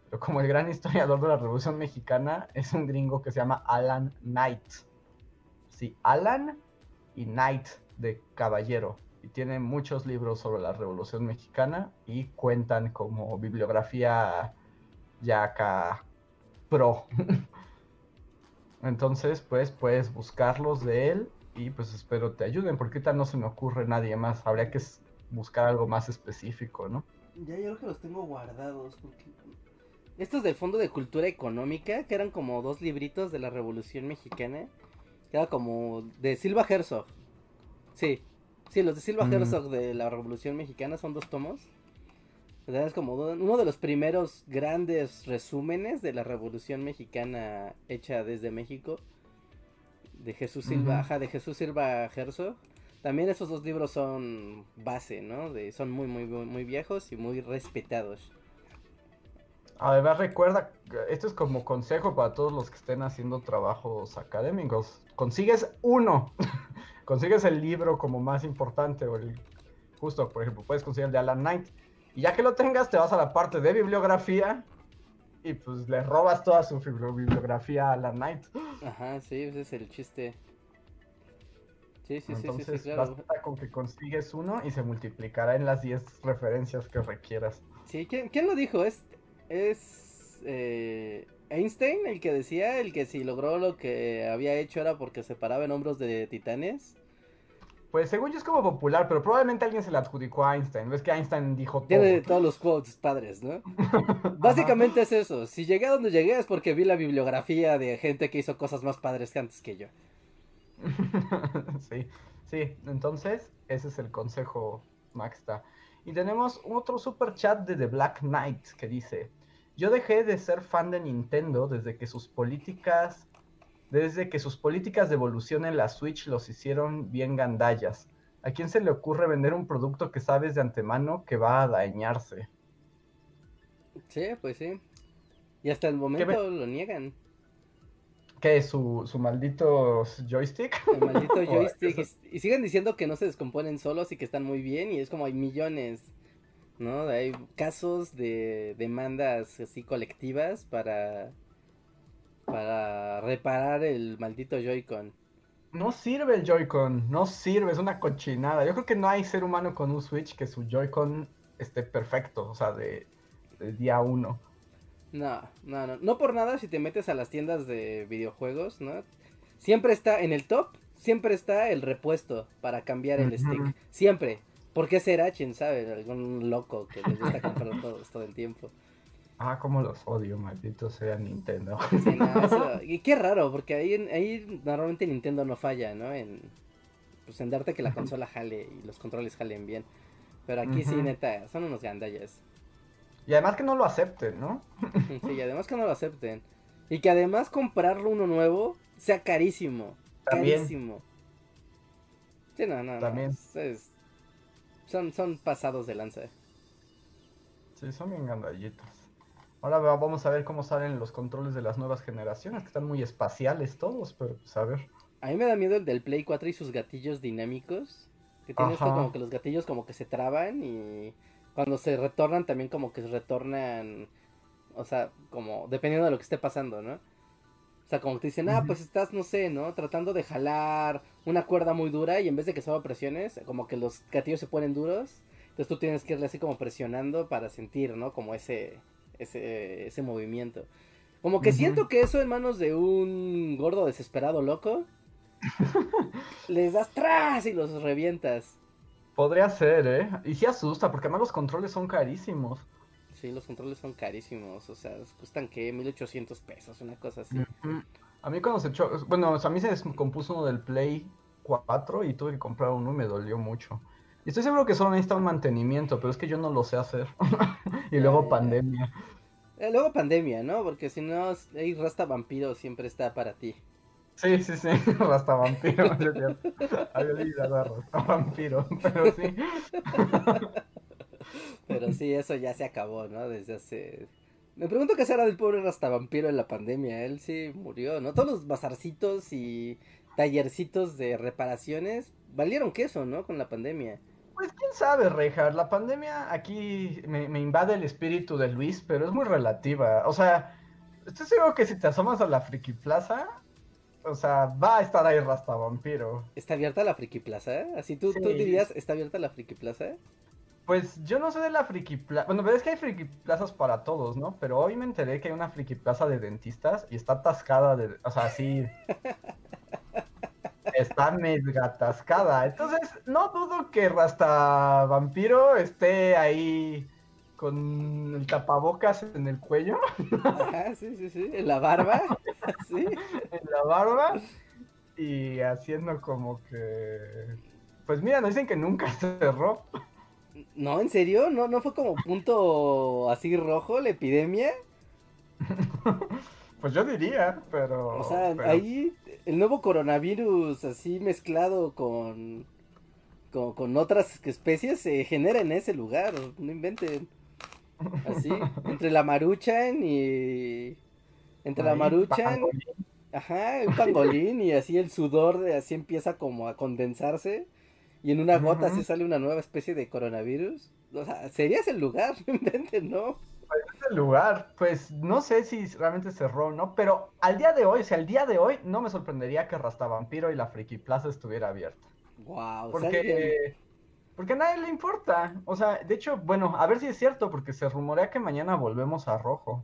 pero como el gran historiador de la Revolución Mexicana es un gringo que se llama Alan Knight sí, Alan y Knight de Caballero. Y tiene muchos libros sobre la Revolución Mexicana y cuentan como bibliografía ya acá pro. Entonces, pues puedes buscarlos de él y pues espero te ayuden, porque ahorita no se me ocurre nadie más. Habría que buscar algo más específico, ¿no? Ya yo creo que los tengo guardados. Estos del Fondo de Cultura Económica, que eran como dos libritos de la Revolución Mexicana. Era como de Silva Herzog. Sí, sí, los de Silva mm. Herzog de la Revolución Mexicana son dos tomos. Es como uno de los primeros grandes resúmenes de la Revolución Mexicana hecha desde México. De Jesús Silva, ajá, de Jesús Silva Herzog. También esos dos libros son base, ¿no? De, son muy, muy, muy viejos y muy respetados. Además recuerda, esto es como consejo para todos los que estén haciendo trabajos académicos. Consigues uno, consigues el libro como más importante o el justo, por ejemplo, puedes conseguir el de Alan Knight y ya que lo tengas te vas a la parte de bibliografía y pues le robas toda su bibliografía a Alan Knight. Ajá, sí, ese es el chiste. Sí, sí, sí, Entonces sí, claro. basta con que consigues uno y se multiplicará en las 10 referencias que requieras. Sí, ¿quién, quién lo dijo? Es, es eh, Einstein el que decía, el que si logró lo que había hecho era porque se paraba en hombros de titanes. Pues según yo es como popular, pero probablemente alguien se le adjudicó a Einstein. Ves que Einstein dijo todo. Tiene todos los quotes padres, ¿no? Básicamente es eso. Si llegué a donde llegué es porque vi la bibliografía de gente que hizo cosas más padres que antes que yo. sí, sí. Entonces, ese es el consejo, Maxta. Y tenemos otro super chat de The Black Knight que dice: Yo dejé de ser fan de Nintendo desde que sus políticas. Desde que sus políticas de evolución en la Switch los hicieron bien gandallas. ¿A quién se le ocurre vender un producto que sabes de antemano que va a dañarse? Sí, pues sí. Y hasta el momento lo niegan. ¿Qué su, su maldito joystick? El maldito joystick. Y, y siguen diciendo que no se descomponen solos y que están muy bien. Y es como hay millones. ¿No? Hay casos de demandas así colectivas para. Para reparar el maldito Joy-Con. No sirve el Joy-Con, no sirve, es una cochinada. Yo creo que no hay ser humano con un Switch que su Joy-Con esté perfecto, o sea, de, de día uno. No, no, no. No por nada si te metes a las tiendas de videojuegos, ¿no? Siempre está en el top, siempre está el repuesto para cambiar el stick. Siempre. ¿Por qué será? ¿Quién sabe? Algún loco que les gusta comprar todos todo el tiempo. Ah, cómo los odio, maldito sea Nintendo. Sí, no, eso- Y qué raro, porque ahí, ahí normalmente Nintendo no falla, ¿no? En, pues en darte que la consola jale y los controles jalen bien. Pero aquí sí, neta, son unos gandallas. Y además que no lo acepten, ¿no? Sí, y además que no lo acepten. Y que además comprarlo uno nuevo sea carísimo. También. Carísimo. Sí, no, no, También. es- son, son pasados de lanza. Sí, son bien gandallitos. Ahora va- vamos a ver cómo salen los controles de las nuevas generaciones, que están muy espaciales todos, pero pues a ver. A mí me da miedo el del Play 4 y sus gatillos dinámicos. Que tiene esto Ajá. como que los gatillos como que se traban y cuando se retornan también como que se retornan, o sea, como dependiendo de lo que esté pasando, ¿no? O sea, como que te dicen, ah, pues estás, no sé, ¿no? Tratando de jalar una cuerda muy dura y en vez de que suba presiones, como que los gatillos se ponen duros. Entonces tú tienes que irle así como presionando para sentir, ¿no? Como ese, ese, ese movimiento. Como que siento que eso en manos de un gordo desesperado loco, les das tras y los revientas. Podría ser, ¿eh? Y sí asusta, porque además los controles son carísimos. Sí, los controles son carísimos, o sea, cuestan que 1800 pesos, una cosa así. A mí cuando se echó, bueno, o sea, a mí se descompuso uno del Play 4 y tuve que comprar uno y me dolió mucho. Y estoy seguro que solo necesita un mantenimiento, pero es que yo no lo sé hacer. y luego ya. pandemia. Eh, luego pandemia, ¿no? Porque si no, ahí Rasta Vampiro siempre está para ti. Sí, sí, sí, Rasta Vampiro. Había olvidado a Rasta Vampiro, pero sí. Pero sí, eso ya se acabó, ¿no? Desde hace... Me pregunto qué será del pobre Rasta Vampiro en la pandemia. Él sí murió, ¿no? Todos los bazarcitos y tallercitos de reparaciones valieron queso, ¿no? Con la pandemia. Pues quién sabe, Rejar. La pandemia aquí me, me invade el espíritu de Luis, pero es muy relativa. O sea, estoy seguro que si te asomas a la Friki Plaza, o sea, va a estar ahí Rasta Vampiro. ¿Está abierta la Friki Plaza? Así tú, tú dirías, ¿está abierta la Friki Plaza? Pues yo no sé de la Friki Plaza. Bueno, pero es que hay Friki Plazas para todos, ¿no? Pero hoy me enteré que hay una Friki Plaza de dentistas y está atascada de. O sea, sí. Está atascada. Entonces, no dudo que Rasta Vampiro esté ahí con el tapabocas en el cuello, Ajá, sí, sí, sí. En la barba. Sí. en la barba y haciendo como que. Pues mira, nos dicen que nunca cerró. No, ¿en serio? ¿No, ¿No fue como punto así rojo la epidemia? Pues yo diría, pero. O sea, pero- ahí el nuevo coronavirus así mezclado con, con, con otras especies se genera en ese lugar, no inventen. Así, entre la maruchan y... Entre la maruchan, pangolín. ajá, un pangolín y así el sudor de así empieza como a condensarse y en una gota Ujú. así sale una nueva especie de coronavirus. O sea, sería ese lugar, no inventen, ¿no? Lugar, pues no sé si realmente cerró o no, pero al día de hoy, o sea, al día de hoy, no me sorprendería que Rasta Vampiro y la Friki Plaza estuviera abierta. Wow, porque, porque a nadie le importa. O sea, de hecho, bueno, a ver si es cierto, porque se rumorea que mañana volvemos a rojo.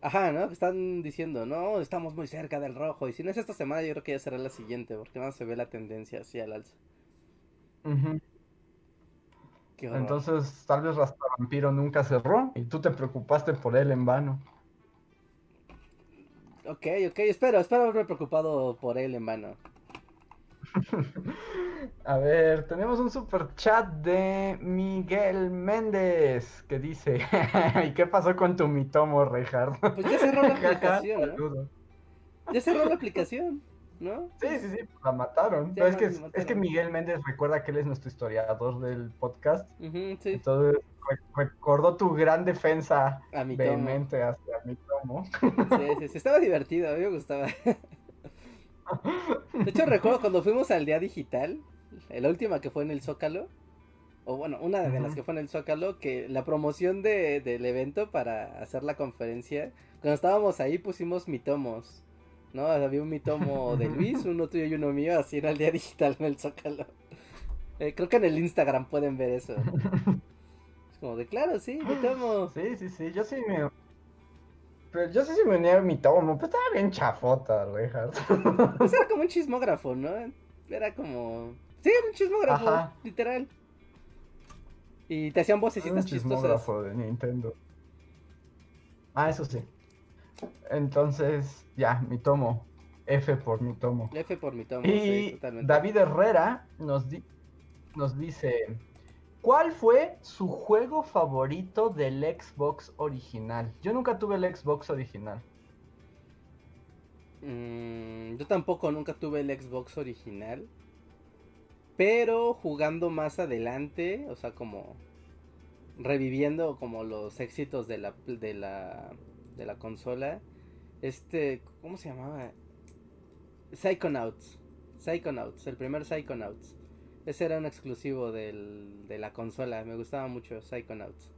Ajá, ¿no? Están diciendo, no, estamos muy cerca del rojo. Y si no es esta semana, yo creo que ya será la siguiente, porque no se ve la tendencia así al alza. Entonces, tal vez Vampiro nunca cerró y tú te preocupaste por él en vano. Ok, ok, espero, espero haberme preocupado por él en vano. A ver, tenemos un super chat de Miguel Méndez que dice: ¿Y qué pasó con tu mitomo, Reinhardt? Pues ya cerró la aplicación, ¿no? Ya cerró la aplicación, ¿no? Sí, sí, sí, la mataron. es, que, es que Miguel Méndez recuerda que él es nuestro historiador del podcast. Entonces recordó tu gran defensa a mi vehemente hacia mi tomo. Sí, sí, sí, estaba divertido, a mí me gustaba. De hecho, recuerdo cuando fuimos al día digital, la última que fue en el Zócalo, o bueno, una de las que fue en el Zócalo, que la promoción de, del evento para hacer la conferencia, cuando estábamos ahí pusimos mitomos, ¿no? Había un mitomo de Luis, uno tuyo y uno mío, así era el día digital en el Zócalo. Eh, creo que en el Instagram pueden ver eso. Es como de, claro, sí, mitomo. Sí, sí, sí, yo sí me pero yo sé si me unía mi tomo, pero estaba bien chafota, Richard. Pues era como un chismógrafo, ¿no? Era como. Sí, era un chismógrafo, literal. Y te hacían vocecitas chistosas. un chismógrafo de Nintendo. Ah, eso sí. Entonces, ya, mi tomo. F por mi tomo. F por mi tomo, y sí, totalmente. David Herrera nos, di nos dice. ¿Cuál fue su juego favorito del Xbox original? Yo nunca tuve el Xbox original. Mm, yo tampoco nunca tuve el Xbox original. Pero jugando más adelante, o sea, como reviviendo como los éxitos de la, de la, de la consola. Este, ¿cómo se llamaba? Psychonauts. Psychonauts, el primer Psychonauts. Ese era un exclusivo del, de la consola. Me gustaba mucho Psychonauts.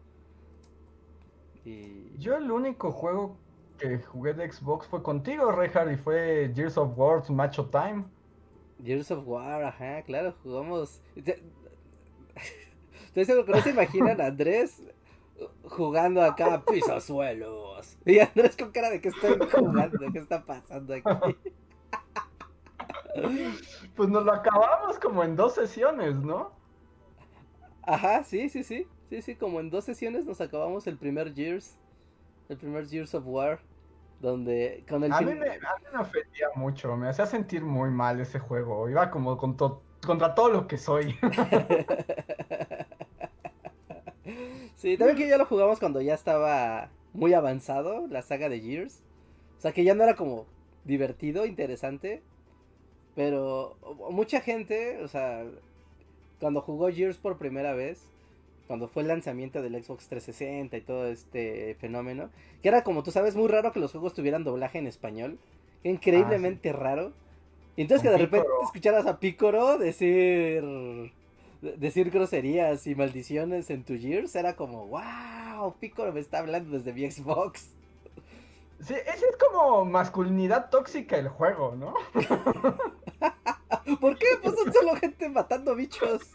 Y... Yo el único juego que jugué de Xbox fue contigo, Reinhardt, y fue Gears of War Macho Time. Gears of War, ajá, claro, jugamos. Estoy seguro que no se imaginan a Andrés jugando acá a pisazuelos. Y Andrés con cara de que estoy jugando, ¿qué está pasando aquí? Pues nos lo acabamos como en dos sesiones, ¿no? Ajá, sí, sí, sí. Sí, sí, como en dos sesiones nos acabamos el primer Gears. El primer Gears of War. Donde con el a, mí me, a mí me ofendía mucho, me hacía sentir muy mal ese juego. Iba como con contra todo lo que soy. sí, también que ya lo jugamos cuando ya estaba muy avanzado la saga de Gears. O sea que ya no era como divertido, interesante. Pero mucha gente, o sea, cuando jugó Gears por primera vez, cuando fue el lanzamiento del Xbox 360 y todo este fenómeno, que era como tú sabes, muy raro que los juegos tuvieran doblaje en español, increíblemente ah, raro. Y entonces que de repente escucharas a Picoro decir decir groserías y maldiciones en tu Gears, era como, wow, Picoro me está hablando desde mi Xbox. Sí, ese es como masculinidad tóxica el juego, ¿no? ¿Por qué? Pues son solo gente matando bichos.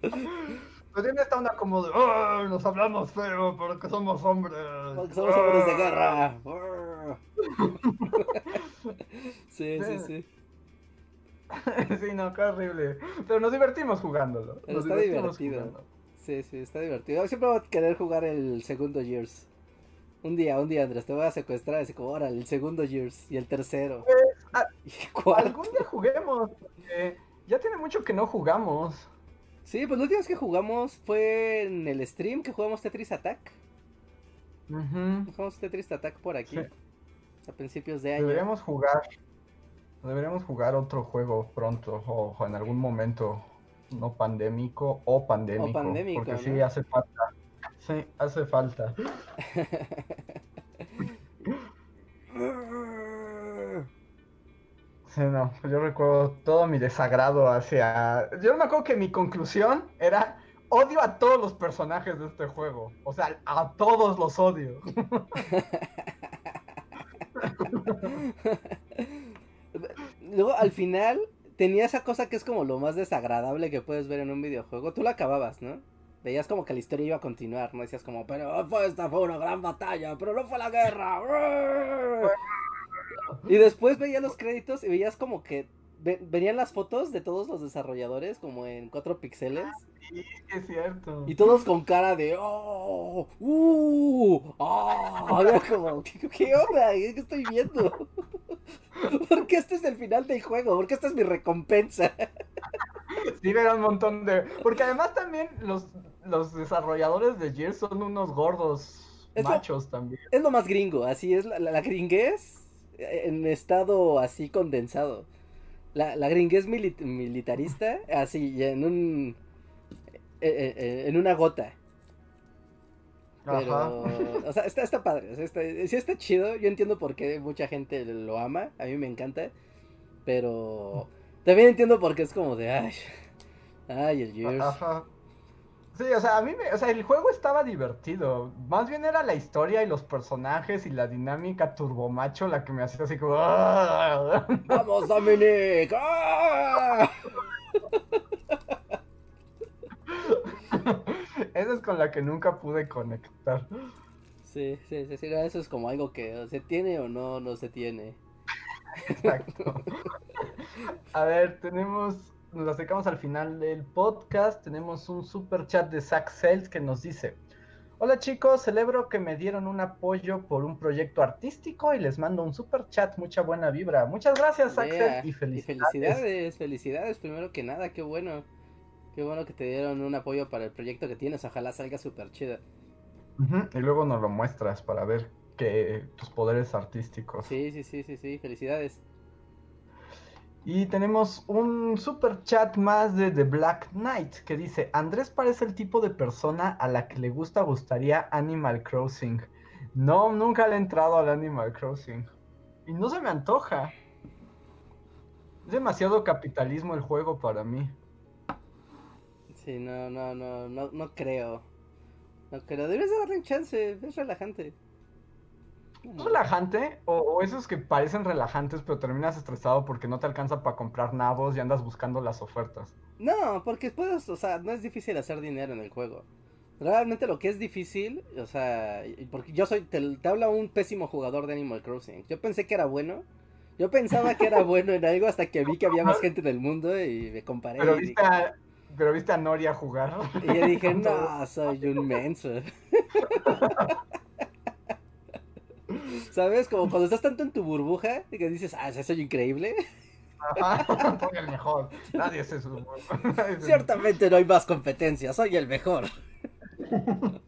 Pues tiene esta onda como de, oh, nos hablamos feo porque somos hombres. Porque somos hombres de guerra. sí, sí, sí. sí, no, qué horrible. Pero nos divertimos jugándolo. está divertido. Sí, sí, está divertido. Siempre voy a querer jugar el segundo Years. Un día, un día, Andrés, te voy a secuestrar. Así como, órale, el segundo Years y el tercero. Pues, algún día juguemos. ya tiene mucho que no jugamos. Sí, pues los días que jugamos fue en el stream que jugamos Tetris Attack. Jugamos Tetris Attack por aquí. A principios de año. Deberíamos jugar. Deberíamos jugar otro juego pronto o, en algún momento no pandémico o pandémico. O pandémico porque sí hace falta. Sí, hace falta. Sí, no, yo recuerdo todo mi desagrado hacia... Yo me acuerdo que mi conclusión era odio a todos los personajes de este juego. O sea, a todos los odio. luego al final tenía esa cosa que es como lo más desagradable que puedes ver en un videojuego. Tú lo acababas, ¿no? Veías como que la historia iba a continuar, ¿no? Decías como, pero esta fue una gran batalla, pero no fue la guerra. Y después veías los créditos y veías como que venían las fotos de todos los desarrolladores como en cuatro píxeles. Sí, es cierto. Y todos con cara de oh, uh, oh, como, ¿qué, ¿qué, onda? ¿Qué estoy viendo? ¿Por qué este es el final del juego? ¿Por qué esta es mi recompensa? Sí, era un montón de. Porque además también los, los desarrolladores de Gears son unos gordos machos también. Es lo más gringo, así es la, la, gringuez en estado así condensado. La, la gringuez militarista, así, en un. Eh, eh, eh, en una gota. Pero, o sea, está, está padre. O sea, está, sí está chido. Yo entiendo por qué mucha gente lo ama. A mí me encanta. Pero también entiendo por qué es como de. Ay, ay el Gears. Ajá. Sí, o sea, a mí me, o sea, el juego estaba divertido. Más bien era la historia y los personajes y la dinámica turbomacho la que me hacía así como. ¡Ah! ¡Vamos, Dominic! ¡Ah! Esa es con la que nunca pude conectar. Sí, sí, sí, sí, eso es como algo que se tiene o no, no se tiene. Exacto. A ver, tenemos, nos acercamos al final del podcast, tenemos un super chat de Zack Sales que nos dice, hola chicos, celebro que me dieron un apoyo por un proyecto artístico y les mando un super chat, mucha buena vibra. Muchas gracias, Zack y felicidades. Y felicidades, felicidades, primero que nada, qué bueno. Qué bueno que te dieron un apoyo para el proyecto que tienes. Ojalá salga súper chido. Y luego nos lo muestras para ver que tus poderes artísticos. Sí, sí, sí, sí, sí. Felicidades. Y tenemos un super chat más de The Black Knight que dice, Andrés parece el tipo de persona a la que le gusta, gustaría Animal Crossing. No, nunca le he entrado al Animal Crossing. Y no se me antoja. Es demasiado capitalismo el juego para mí. Sí, no, no, no, no, no creo. No creo. Debes darle un chance, es relajante. ¿Es relajante? O, esos que parecen relajantes pero terminas estresado porque no te alcanza para comprar nabos y andas buscando las ofertas. No, porque puedes, o sea, no es difícil hacer dinero en el juego. Realmente lo que es difícil, o sea, porque yo soy, te, te habla un pésimo jugador de Animal Crossing. Yo pensé que era bueno. Yo pensaba que era bueno en algo hasta que vi que había más gente en el mundo y me comparé. Pero viste, pero viste a Noria jugar. Y yo dije, no, soy un menso. ¿Sabes? Como cuando estás tanto en tu burbuja y que dices, ah, soy increíble. Ajá, soy el mejor. Nadie es su. Ciertamente no hay más competencia, soy el mejor.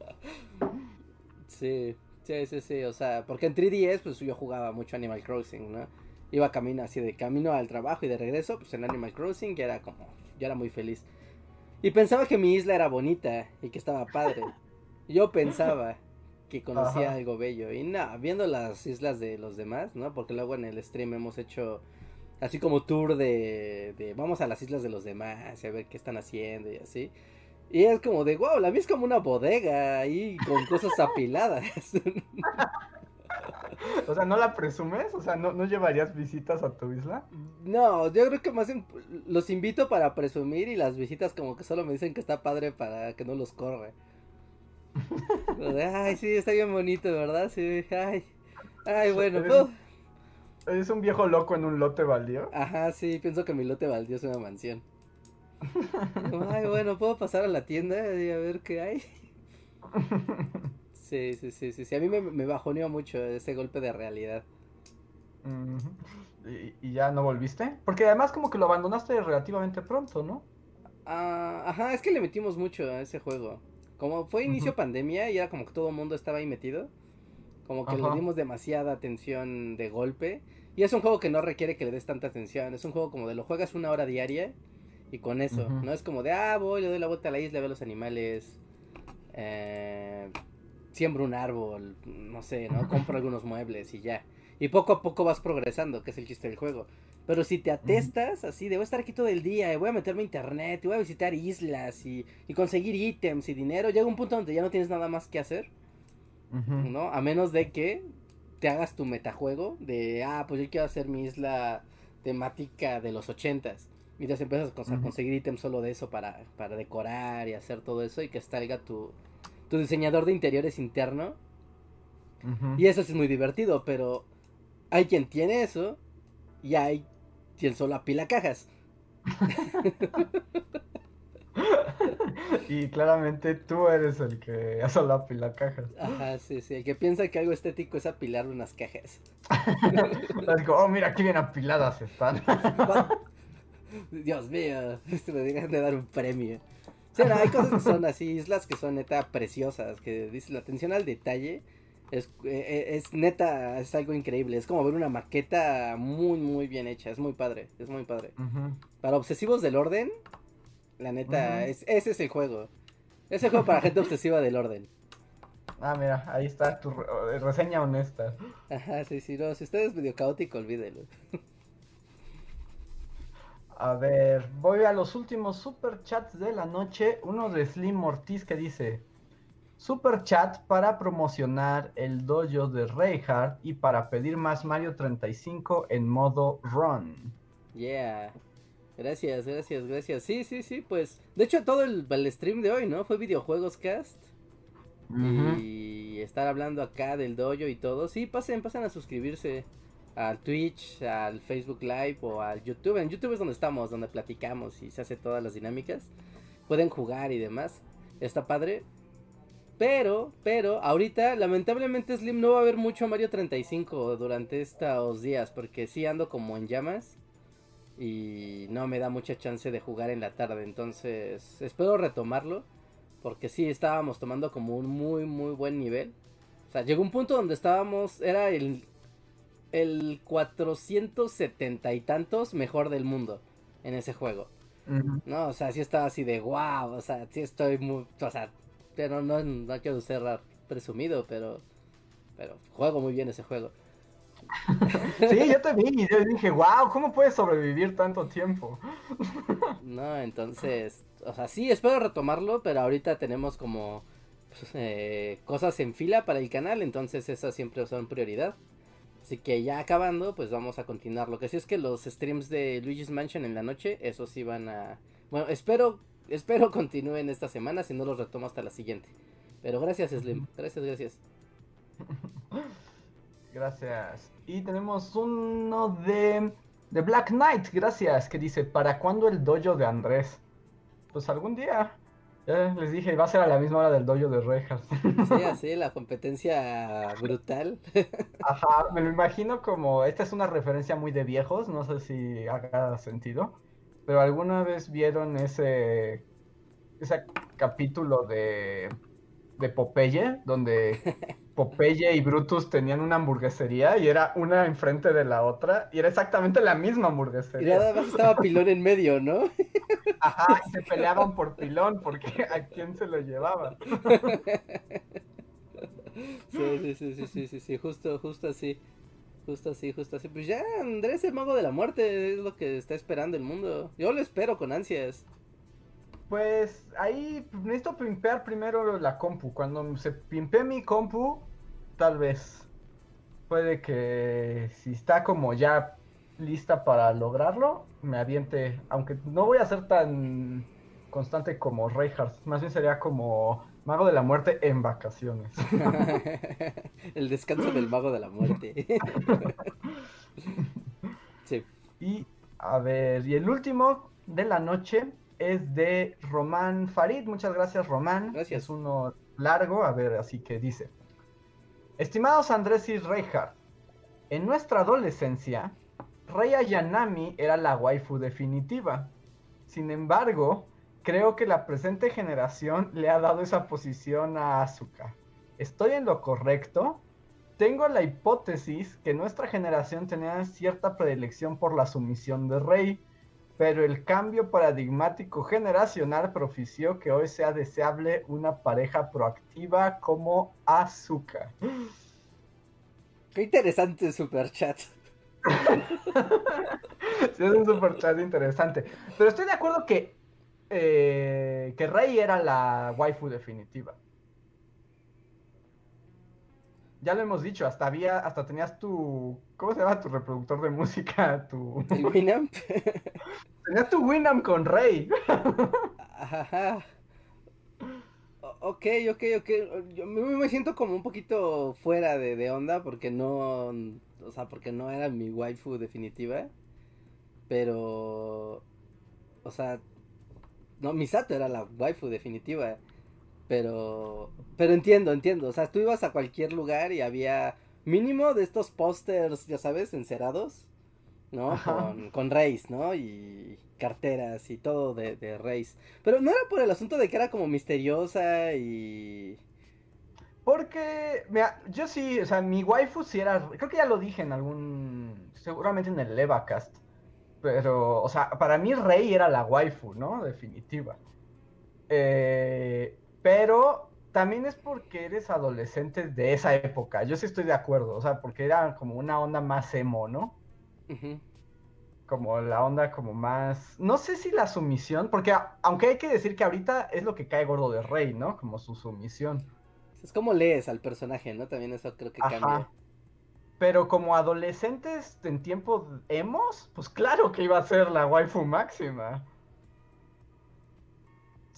Sí, sí, sí, sí. O sea, porque en 3DS, pues yo jugaba mucho Animal Crossing, ¿no? Iba camino así de camino al trabajo y de regreso, pues en Animal Crossing ya era como, ya era muy feliz. Y pensaba que mi isla era bonita y que estaba padre. Yo pensaba que conocía algo bello. Y nada, viendo las islas de los demás, ¿no? Porque luego en el stream hemos hecho así como tour de, de vamos a las islas de los demás y a ver qué están haciendo y así. Y es como de, wow, la mía es como una bodega ahí con cosas apiladas. O sea, ¿no la presumes? O sea, ¿no, ¿no llevarías visitas a tu isla? No, yo creo que más los invito para presumir y las visitas como que solo me dicen que está padre para que no los corre. ay, sí, está bien bonito, ¿verdad? Sí, ay. Ay, bueno, ¿Es, ¿Es un viejo loco en un lote baldío? Ajá, sí, pienso que mi lote baldío es una mansión. ay, bueno, ¿puedo pasar a la tienda y a ver qué hay? Sí, sí, sí, sí, sí. A mí me, me bajoneó mucho ese golpe de realidad. ¿Y, ya no volviste? Porque además como que lo abandonaste relativamente pronto, ¿no? Ah, ajá, es que le metimos mucho a ese juego. Como fue inicio pandemia y era como que todo el mundo estaba ahí metido. Como que le dimos demasiada atención de golpe. Y es un juego que no requiere que le des tanta atención. Es un juego como de lo juegas una hora diaria y con eso. No es como de, ah, voy, le doy la vuelta a la isla, veo los animales. Eh, siembro un árbol, no sé, ¿no? Compro algunos muebles y ya. Y poco a poco vas progresando, que es el chiste del juego. Pero si te atestas así, debo estar aquí todo el día, y voy a meterme a internet, y voy a visitar islas y, conseguir ítems y dinero, llega un punto donde ya no tienes nada más que hacer, ¿no? A menos de que te hagas tu metajuego de, ah, pues yo quiero hacer mi isla temática de los ochentas. Mientras empiezas a conseguir ítems solo de eso para, para decorar y hacer todo eso y que salga tu, tu diseñador de interiores interno. Y eso es muy divertido, pero hay quien tiene eso y hay quien solo apila cajas. y claramente tú eres el que solo apila cajas. Ajá, sí, sí. El que piensa que algo estético es apilar unas cajas. Digo, oh, mira qué bien apiladas están. Dios mío, esto me deberían de dar un premio. Sí, hay cosas que son así, islas que son neta preciosas, que dice la atención al detalle es, eh, eh, es, neta, es algo increíble. Es como ver una maqueta muy, muy bien hecha. Es muy padre, es muy padre. Para obsesivos del orden, la neta, es, ese es el juego. Es el juego para gente obsesiva del orden. Ah, mira, ahí está tu reseña honesta. Ajá, sí, sí, no, si usted es medio caótico, olvídelo. A ver, voy a los últimos super chats de la noche. Uno de Slim Ortiz que dice: Super chat para promocionar el dojo de Reinhardt y para pedir más Mario 35 en modo run. Yeah. Gracias, gracias, gracias. Sí, sí, sí, pues. De hecho, todo el, stream de hoy, ¿no? Fue videojuegos cast. Y estar hablando acá del dojo y todo. Sí, pasen, pasen a suscribirse al Twitch, al Facebook Live o al YouTube. En YouTube es donde estamos, donde platicamos y se hace todas las dinámicas. Pueden jugar y demás. Está padre. Pero, pero, ahorita, lamentablemente Slim no va a haber mucho Mario 35 durante estos días. Porque sí ando como en llamas. Y no me da mucha chance de jugar en la tarde. Entonces, espero retomarlo. Porque sí, estábamos tomando como un muy, muy buen nivel. O sea, llegó un punto donde estábamos, era el el 470 y tantos mejor del mundo en ese juego. No, o sea, sí estaba así de wow, o sea, sí estoy muy, o sea, pero no, no quiero ser presumido, pero, pero juego muy bien ese juego. sí, yo te vi y yo dije, wow, ¿cómo puedes sobrevivir tanto tiempo? no, entonces, o sea, sí, espero retomarlo, pero ahorita tenemos como pues, eh, cosas en fila para el canal, entonces esas siempre son prioridad. Así que ya acabando, pues vamos a continuar. Lo que sí es que los streams de Luigi's Mansion en la noche, esos sí van a... Bueno, espero, espero continúen esta semana, si no los retomo hasta la siguiente. Pero gracias Slim, gracias, gracias. Gracias. Y tenemos uno de, de Black Knight, gracias, que dice, ¿para cuándo el dojo de Andrés? Pues algún día. Ya les dije, va a ser a la misma hora del dojo de Rejas. Sí, así, la competencia brutal. Ajá, me lo imagino como, esta es una referencia muy de viejos, no sé si haga sentido, pero alguna vez vieron ese, ese capítulo de, de Popeye, donde Popeye y Brutus tenían una hamburguesería y era una enfrente de la otra y era exactamente la misma hamburguesería. Y nada más estaba Pilón en medio, ¿no? Ajá, se peleaban por Pilón porque a quién se lo llevaba. Sí, sí, sí, sí, sí, sí, justo, justo así. Justo así, justo así. Pues ya, Andrés, el mago de la muerte, es lo que está esperando el mundo. Yo lo espero con ansias. Pues ahí necesito pimpear primero la compu. Cuando se pimpe mi compu, tal vez. Puede que si está como ya lista para lograrlo, me aviente. Aunque no voy a ser tan constante como Reinhardt. Más bien sería como Mago de la Muerte en vacaciones. El descanso del Mago de la Muerte. sí. Y a ver, y el último de la noche es de Román Farid. Muchas gracias, Román. Gracias. Es uno largo, a ver, así que dice. Estimados Andrés y Reinhardt, en nuestra adolescencia, Rey Ayanami era la waifu definitiva. Sin embargo, creo que la presente generación le ha dado esa posición a Asuka. ¿Estoy en lo correcto? Tengo la hipótesis que nuestra generación tenía cierta predilección por la sumisión de Rey, pero el cambio paradigmático generacional propició que hoy sea deseable una pareja proactiva como Asuka. Qué interesante super chat. Sí, es un super chat interesante. Pero estoy de acuerdo que, eh, que Rey era la waifu definitiva. ya lo hemos dicho, hasta había, hasta tenías tu, ¿cómo se llama tu reproductor de música? Tu... ¿El Winamp? tenías tu Winamp con Rey. Ajá. Ok, ok, ok. Yo me siento como un poquito fuera de, de onda porque no, o sea, porque no era mi waifu definitiva. Pero, o sea, no, Misato era la waifu definitiva. Pero, pero entiendo, entiendo. O sea, tú ibas a cualquier lugar y había mínimo de estos pósters, ya sabes, encerados, ¿no? Con, con Reis, ¿no? Y carteras y todo de, de Reis. Pero no era por el asunto de que era como misteriosa y... Porque, mira, yo sí, o sea, mi waifu sí era, creo que ya lo dije en algún, seguramente en el Levacast, pero, o sea, para mí Rey era la waifu, ¿no? Definitiva. Eh, pero también es porque eres adolescente de esa época. Yo sí estoy de acuerdo. O sea, porque era como una onda más emo, ¿no? Como la onda como más... No sé si la sumisión, porque aunque hay que decir que ahorita es lo que cae gordo de Rey, ¿no? Como su sumisión. Es como lees al personaje, ¿no? También eso creo que cambia. Pero como adolescentes en tiempos emos, pues claro que iba a ser la waifu máxima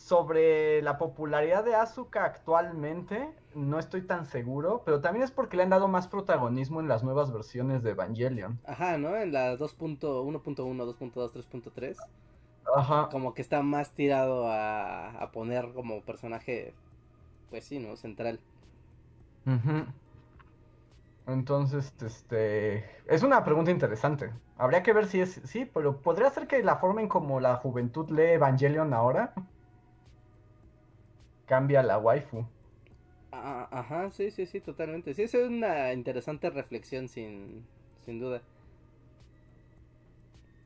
sobre la popularidad de Asuka actualmente, no estoy tan seguro, pero también es porque le han dado más protagonismo en las nuevas versiones de Evangelion. Ajá, ¿no? En la 2.1.1, 2.2, 3.3. Ajá. Como que está más tirado a, poner como personaje, pues sí, ¿no? Central. Entonces, este, es una pregunta interesante. Habría que ver si es, sí, pero podría ser que la forma en como la juventud lee Evangelion ahora cambia la waifu. Ah, ajá, sí, sí, sí, totalmente. Sí, es una interesante reflexión sin, sin duda.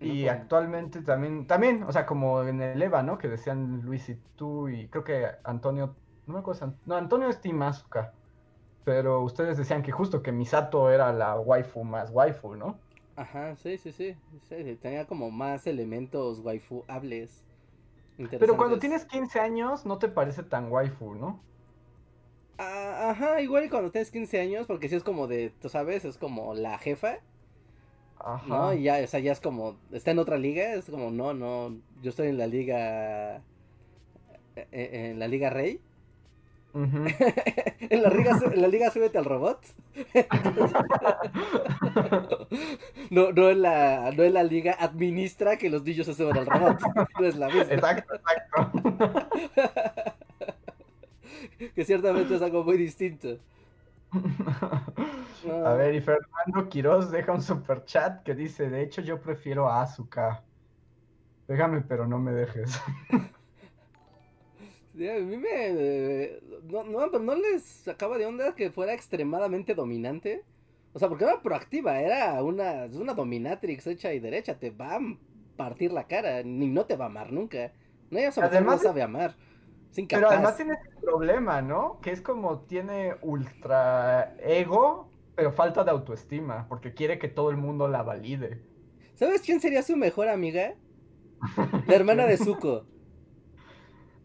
Y actualmente también, también, o sea, como en el EVA, ¿no? Que decían Luis y tú y creo que Antonio, no me acuerdo, no, Antonio es Team pero ustedes decían que justo que Misato era la waifu más waifu, ¿no? Ajá, sí, sí, sí, sí, tenía como más elementos waifu hables. Pero cuando tienes 15 años no te parece tan waifu, ¿no? Ah, ajá, igual cuando tienes 15 años, porque si es como de, tú sabes, es como la jefa. Ajá. ¿No? Y ya, o sea, ya es como, está en otra liga, es como, no, no, yo estoy en la liga, eh, eh, en la liga rey. en, la liga, en la liga súbete al robot. no, no, en la, no en la liga administra que los niños se suban al robot. No es la misma. Exacto, exacto. que ciertamente es algo muy distinto. A ver, y Fernando Quiroz deja un super chat que dice, de hecho yo prefiero a Azuka. Déjame, pero no me dejes. A mí me... No, no, no les acaba de onda que fuera extremadamente dominante. O sea, porque era proactiva, era una, una dominatrix hecha y derecha, te va a partir la cara, ni no te va a amar nunca. No, ella además, no sabe amar. Pero además tiene ese problema, ¿no? Que es como tiene ultra ego, pero falta de autoestima, porque quiere que todo el mundo la valide. ¿Sabes quién sería su mejor amiga? La hermana de Zuko.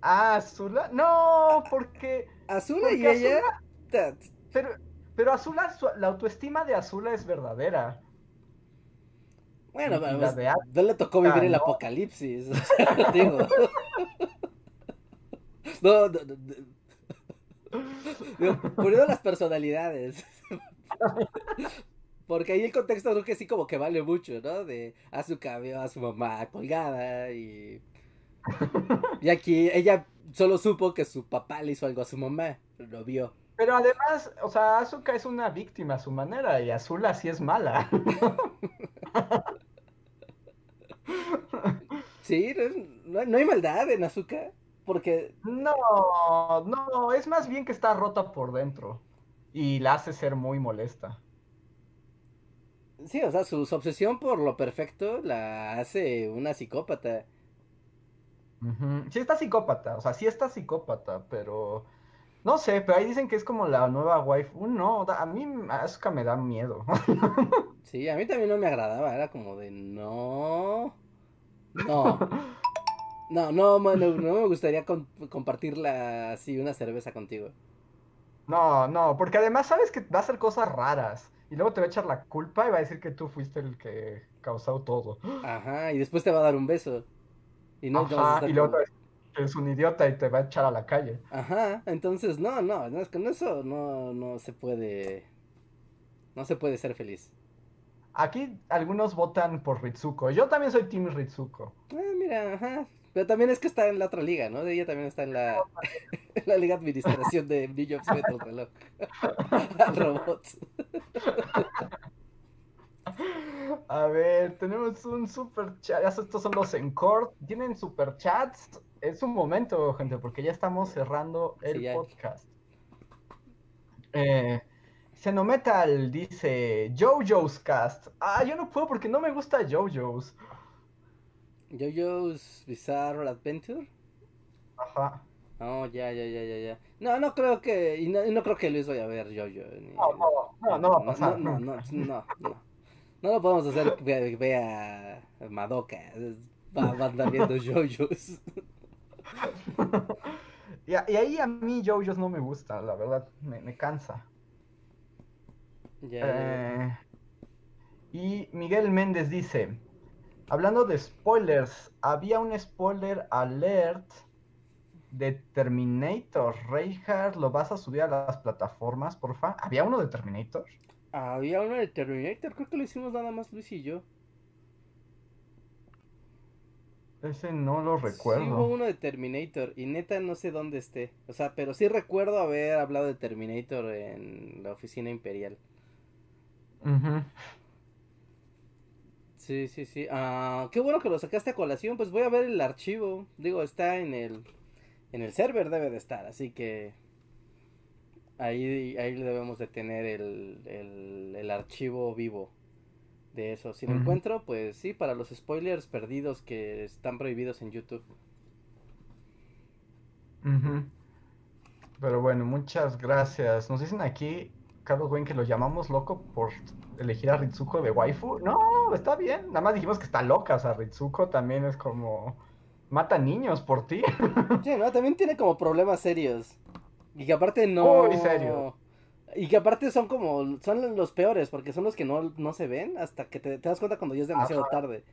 Ah, Azula. No, porque. Azula y ella. Pero, pero Azula, la autoestima de Azula es verdadera. Bueno, pues, no le tocó vivir el apocalipsis. digo. no, no, no, las personalidades. Porque ahí el contexto creo que sí como que vale mucho, ¿no? De a su cabello, a su mamá colgada y y aquí ella solo supo que su papá le hizo algo a su mamá, lo vio. Pero además, o sea, Azuka es una víctima a su manera y Azula sí es mala. sí, no, hay maldad en Azuka, porque... No, no, es más bien que está rota por dentro y la hace ser muy molesta. Sí, o sea, su obsesión por lo perfecto la hace una psicópata. Sí está psicópata, o sea, sí está psicópata, pero no sé, pero ahí dicen que es como la nueva waifu. No, a mí Asuka me da miedo. sí, a mí también no me agradaba, era como de no. No. No, no, mano, no me gustaría compartirla así una cerveza contigo. No, no, porque además sabes que va a hacer cosas raras. Y luego te va a echar la culpa y va a decir que tú fuiste el que causó todo. Ajá, y después te va a dar un beso. Y no Ajá, y luego es un idiota y te va a echar a la calle. Ajá, entonces no, no, no con eso no, no se puede. No se puede ser feliz. Aquí algunos votan por Ritsuko. Yo también soy Team Ritsuko. Ah, mira, ajá. Pero también es que está en la otra liga, ¿no? Ella también está en la, en la liga de administración de New York Metal Reloj. robots. A ver, tenemos un super chat. Estos son los Encore. ¿Tienen super chats? Es un momento, gente, porque ya estamos cerrando el podcast. Eh, Xenometal dice JoJo's Cast. Ah, yo no puedo porque no me gusta JoJo's. JoJo's Bizarre Adventure. Ajá. Oh, ya, ya, ya, ya, ya. No, no creo que. Y no, creo que Luis vaya a ver JoJo. no, no, no, no va a pasar. No, no, no, no. No, lo podemos hacer que vea Madoka. Va, va a andar viendo JoJo's. y, y, ahí a mí JoJo's no me gusta, la verdad. Me, me cansa. Eh, y Miguel Méndez dice, hablando de spoilers, había un spoiler alert de Terminator. Reinhardt, ¿lo vas a subir a las plataformas, porfa? ¿Había uno de Terminator? Había uno de Terminator, creo que lo hicimos nada más Luis y yo. Ese no lo recuerdo. Sí, hubo uno de Terminator y neta no sé dónde esté. O sea, pero sí recuerdo haber hablado de Terminator en la oficina imperial. Sí, sí, sí. Ah, qué bueno que lo sacaste a colación. Pues voy a ver el archivo. Digo, está en el en el server debe de estar, así que ahí ahí debemos de tener el, el, archivo vivo de eso. Si lo encuentro, pues sí, para los spoilers perdidos que están prohibidos en YouTube. Pero bueno, muchas gracias. Nos dicen aquí Carlos Wayne que lo llamamos loco por elegir a Ritsuko de waifu. No, está bien. Nada más dijimos que está loca. O sea, Ritsuko también es como. Mata niños por ti. Sí, no, también tiene como problemas serios. Y que aparte no. Muy serio. Y que aparte son como. Son los peores, porque son los que no, no se ven hasta que te, das cuenta cuando ya es demasiado tarde.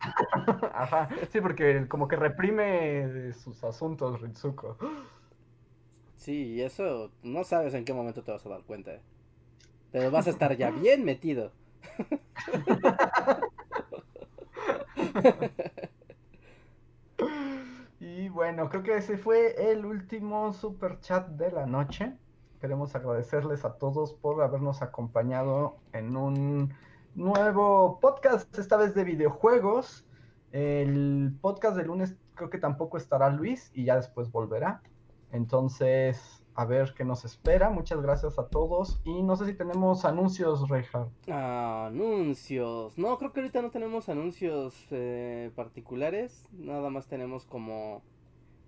Ajá, sí, porque como que reprime sus asuntos Ritsuko. Sí, y eso no sabes en qué momento te vas a dar cuenta. Pero vas a estar ya bien metido. y bueno, creo que ese fue el último super chat de la noche. Queremos agradecerles a todos por habernos acompañado en un nuevo podcast, esta vez de videojuegos. El podcast de lunes creo que tampoco estará Luis y ya después volverá. Entonces, a ver qué nos espera. Muchas gracias a todos. Y no sé si tenemos anuncios, Reinhardt. anuncios. No, creo que ahorita no tenemos anuncios eh, particulares. Nada más tenemos como...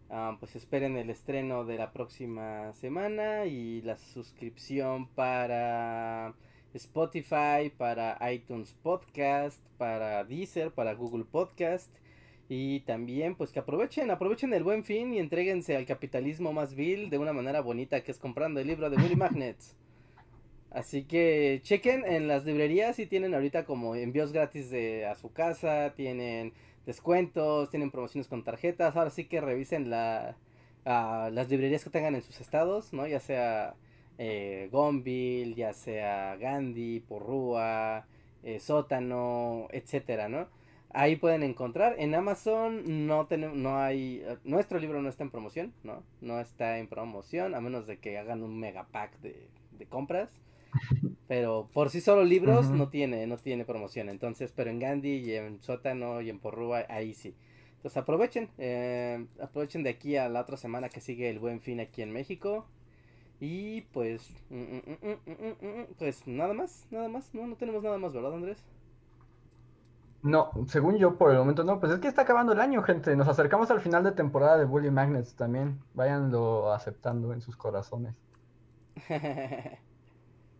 Ah, pues esperen el estreno de la próxima semana y la suscripción para Spotify, para iTunes Podcast, para Deezer, para Google Podcast y también, pues que aprovechen, aprovechen el buen fin y entreguense al capitalismo más vil de una manera bonita que es comprando el libro de Willy Magnets. Así que chequen en las librerías y tienen ahorita como envíos gratis de a su casa, tienen descuentos, tienen promociones con tarjetas. Ahora sí que revisen la, las librerías que tengan en sus estados, ¿no? Ya sea eh, Gonville, ya sea Gandhi, Porrúa, eh, Sótano, etcétera, ¿no? Ahí pueden encontrar. En Amazon no tenemos, no hay, nuestro libro no está en promoción, ¿no? No está en promoción, a menos de que hagan un mega pack de, compras. Pero por sí solo libros no tiene, no tiene promoción. Entonces, pero en Gandhi y en Sótano y en Porrúa, ahí sí. Entonces aprovechen, eh, aprovechen de aquí a la otra semana que sigue el buen fin aquí en México. Y pues, mm, mm, mm, pues nada más, nada más, no, no tenemos nada más, ¿verdad Andrés? No, según yo por el momento no, pues es que está acabando el año, gente. Nos acercamos al final de temporada de Bully Magnets también. Váyanlo aceptando en sus corazones.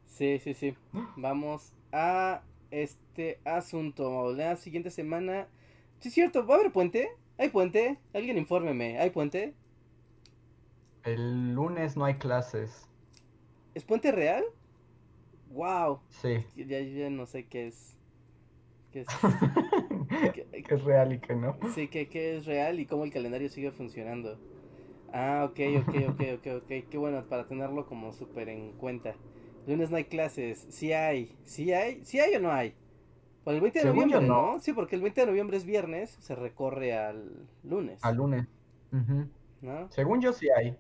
sí, sí, sí. Vamos a este asunto. La siguiente semana. Sí, es cierto, ¿va a haber puente? ¿Hay puente? Alguien infórmeme, ¿hay puente? El lunes no hay clases. ¿Es puente real? ¡Wow! Sí. Ya, ya no sé qué es. Que, es real y que no. Sí, que, que, es real y cómo el calendario sigue funcionando. Ah, ok, ok, ok, ok, ok. Qué bueno para tenerlo como súper en cuenta. Lunes no hay clases. Sí hay. ¿Sí hay? ¿Sí hay o no hay? Por el 20 de Según noviembre, no. no. Sí, porque el 20 de noviembre es viernes, se recorre al lunes. Al lunes. Ujú. ¿No? Según yo sí hay.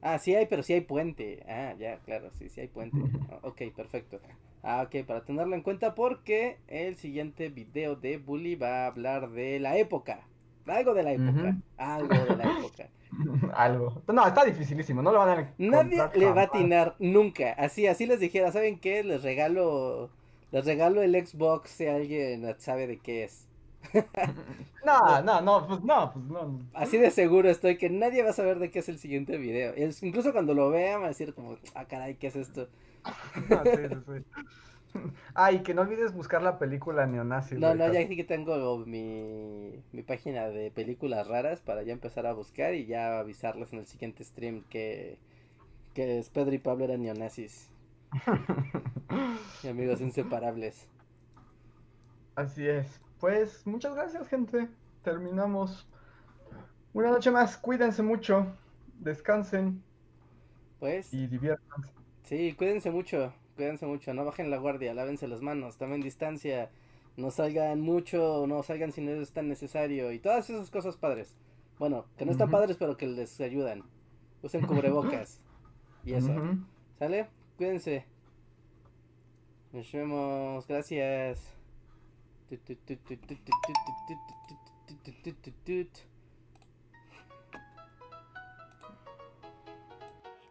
Ah, sí hay, pero sí hay puente. Ah, ya, claro, sí, sí hay puente. Ok, perfecto. Ah, ok, para tenerlo en cuenta porque el siguiente video de Bully va a hablar de la época. Algo de la época. Algo de la época. Algo. No, está dificilísimo, no lo van a Nadie le va a atinar nunca. Así, así les dijera, ¿saben qué? Les regalo, les regalo el Xbox si alguien sabe de qué es. No, no, no, pues no, pues no. Así de seguro estoy que nadie va a saber de qué es el siguiente video. Es- incluso cuando lo vean va a decir como, ah, caray, ¿qué es esto? Sí, sí, sí. Ay, que no olvides buscar la película neonazi. No, no, ya aquí tengo mi, mi página de películas raras para ya empezar a buscar y ya avisarles en el siguiente stream que, que es Pedro y Pablo eran neonazis y amigos inseparables. Así es. Pues muchas gracias, gente. Terminamos una noche más. Cuídense mucho, descansen Pues, y diviértanse. Sí, cuídense mucho, cuídense mucho, no bajen la guardia, lávense las manos, tomen distancia, no salgan mucho, no salgan si no es tan necesario y todas esas cosas padres. Bueno, que no están padres pero que les ayudan. Usen cubrebocas y eso. ¿Sale? Cuídense. Nos vemos. Gracias.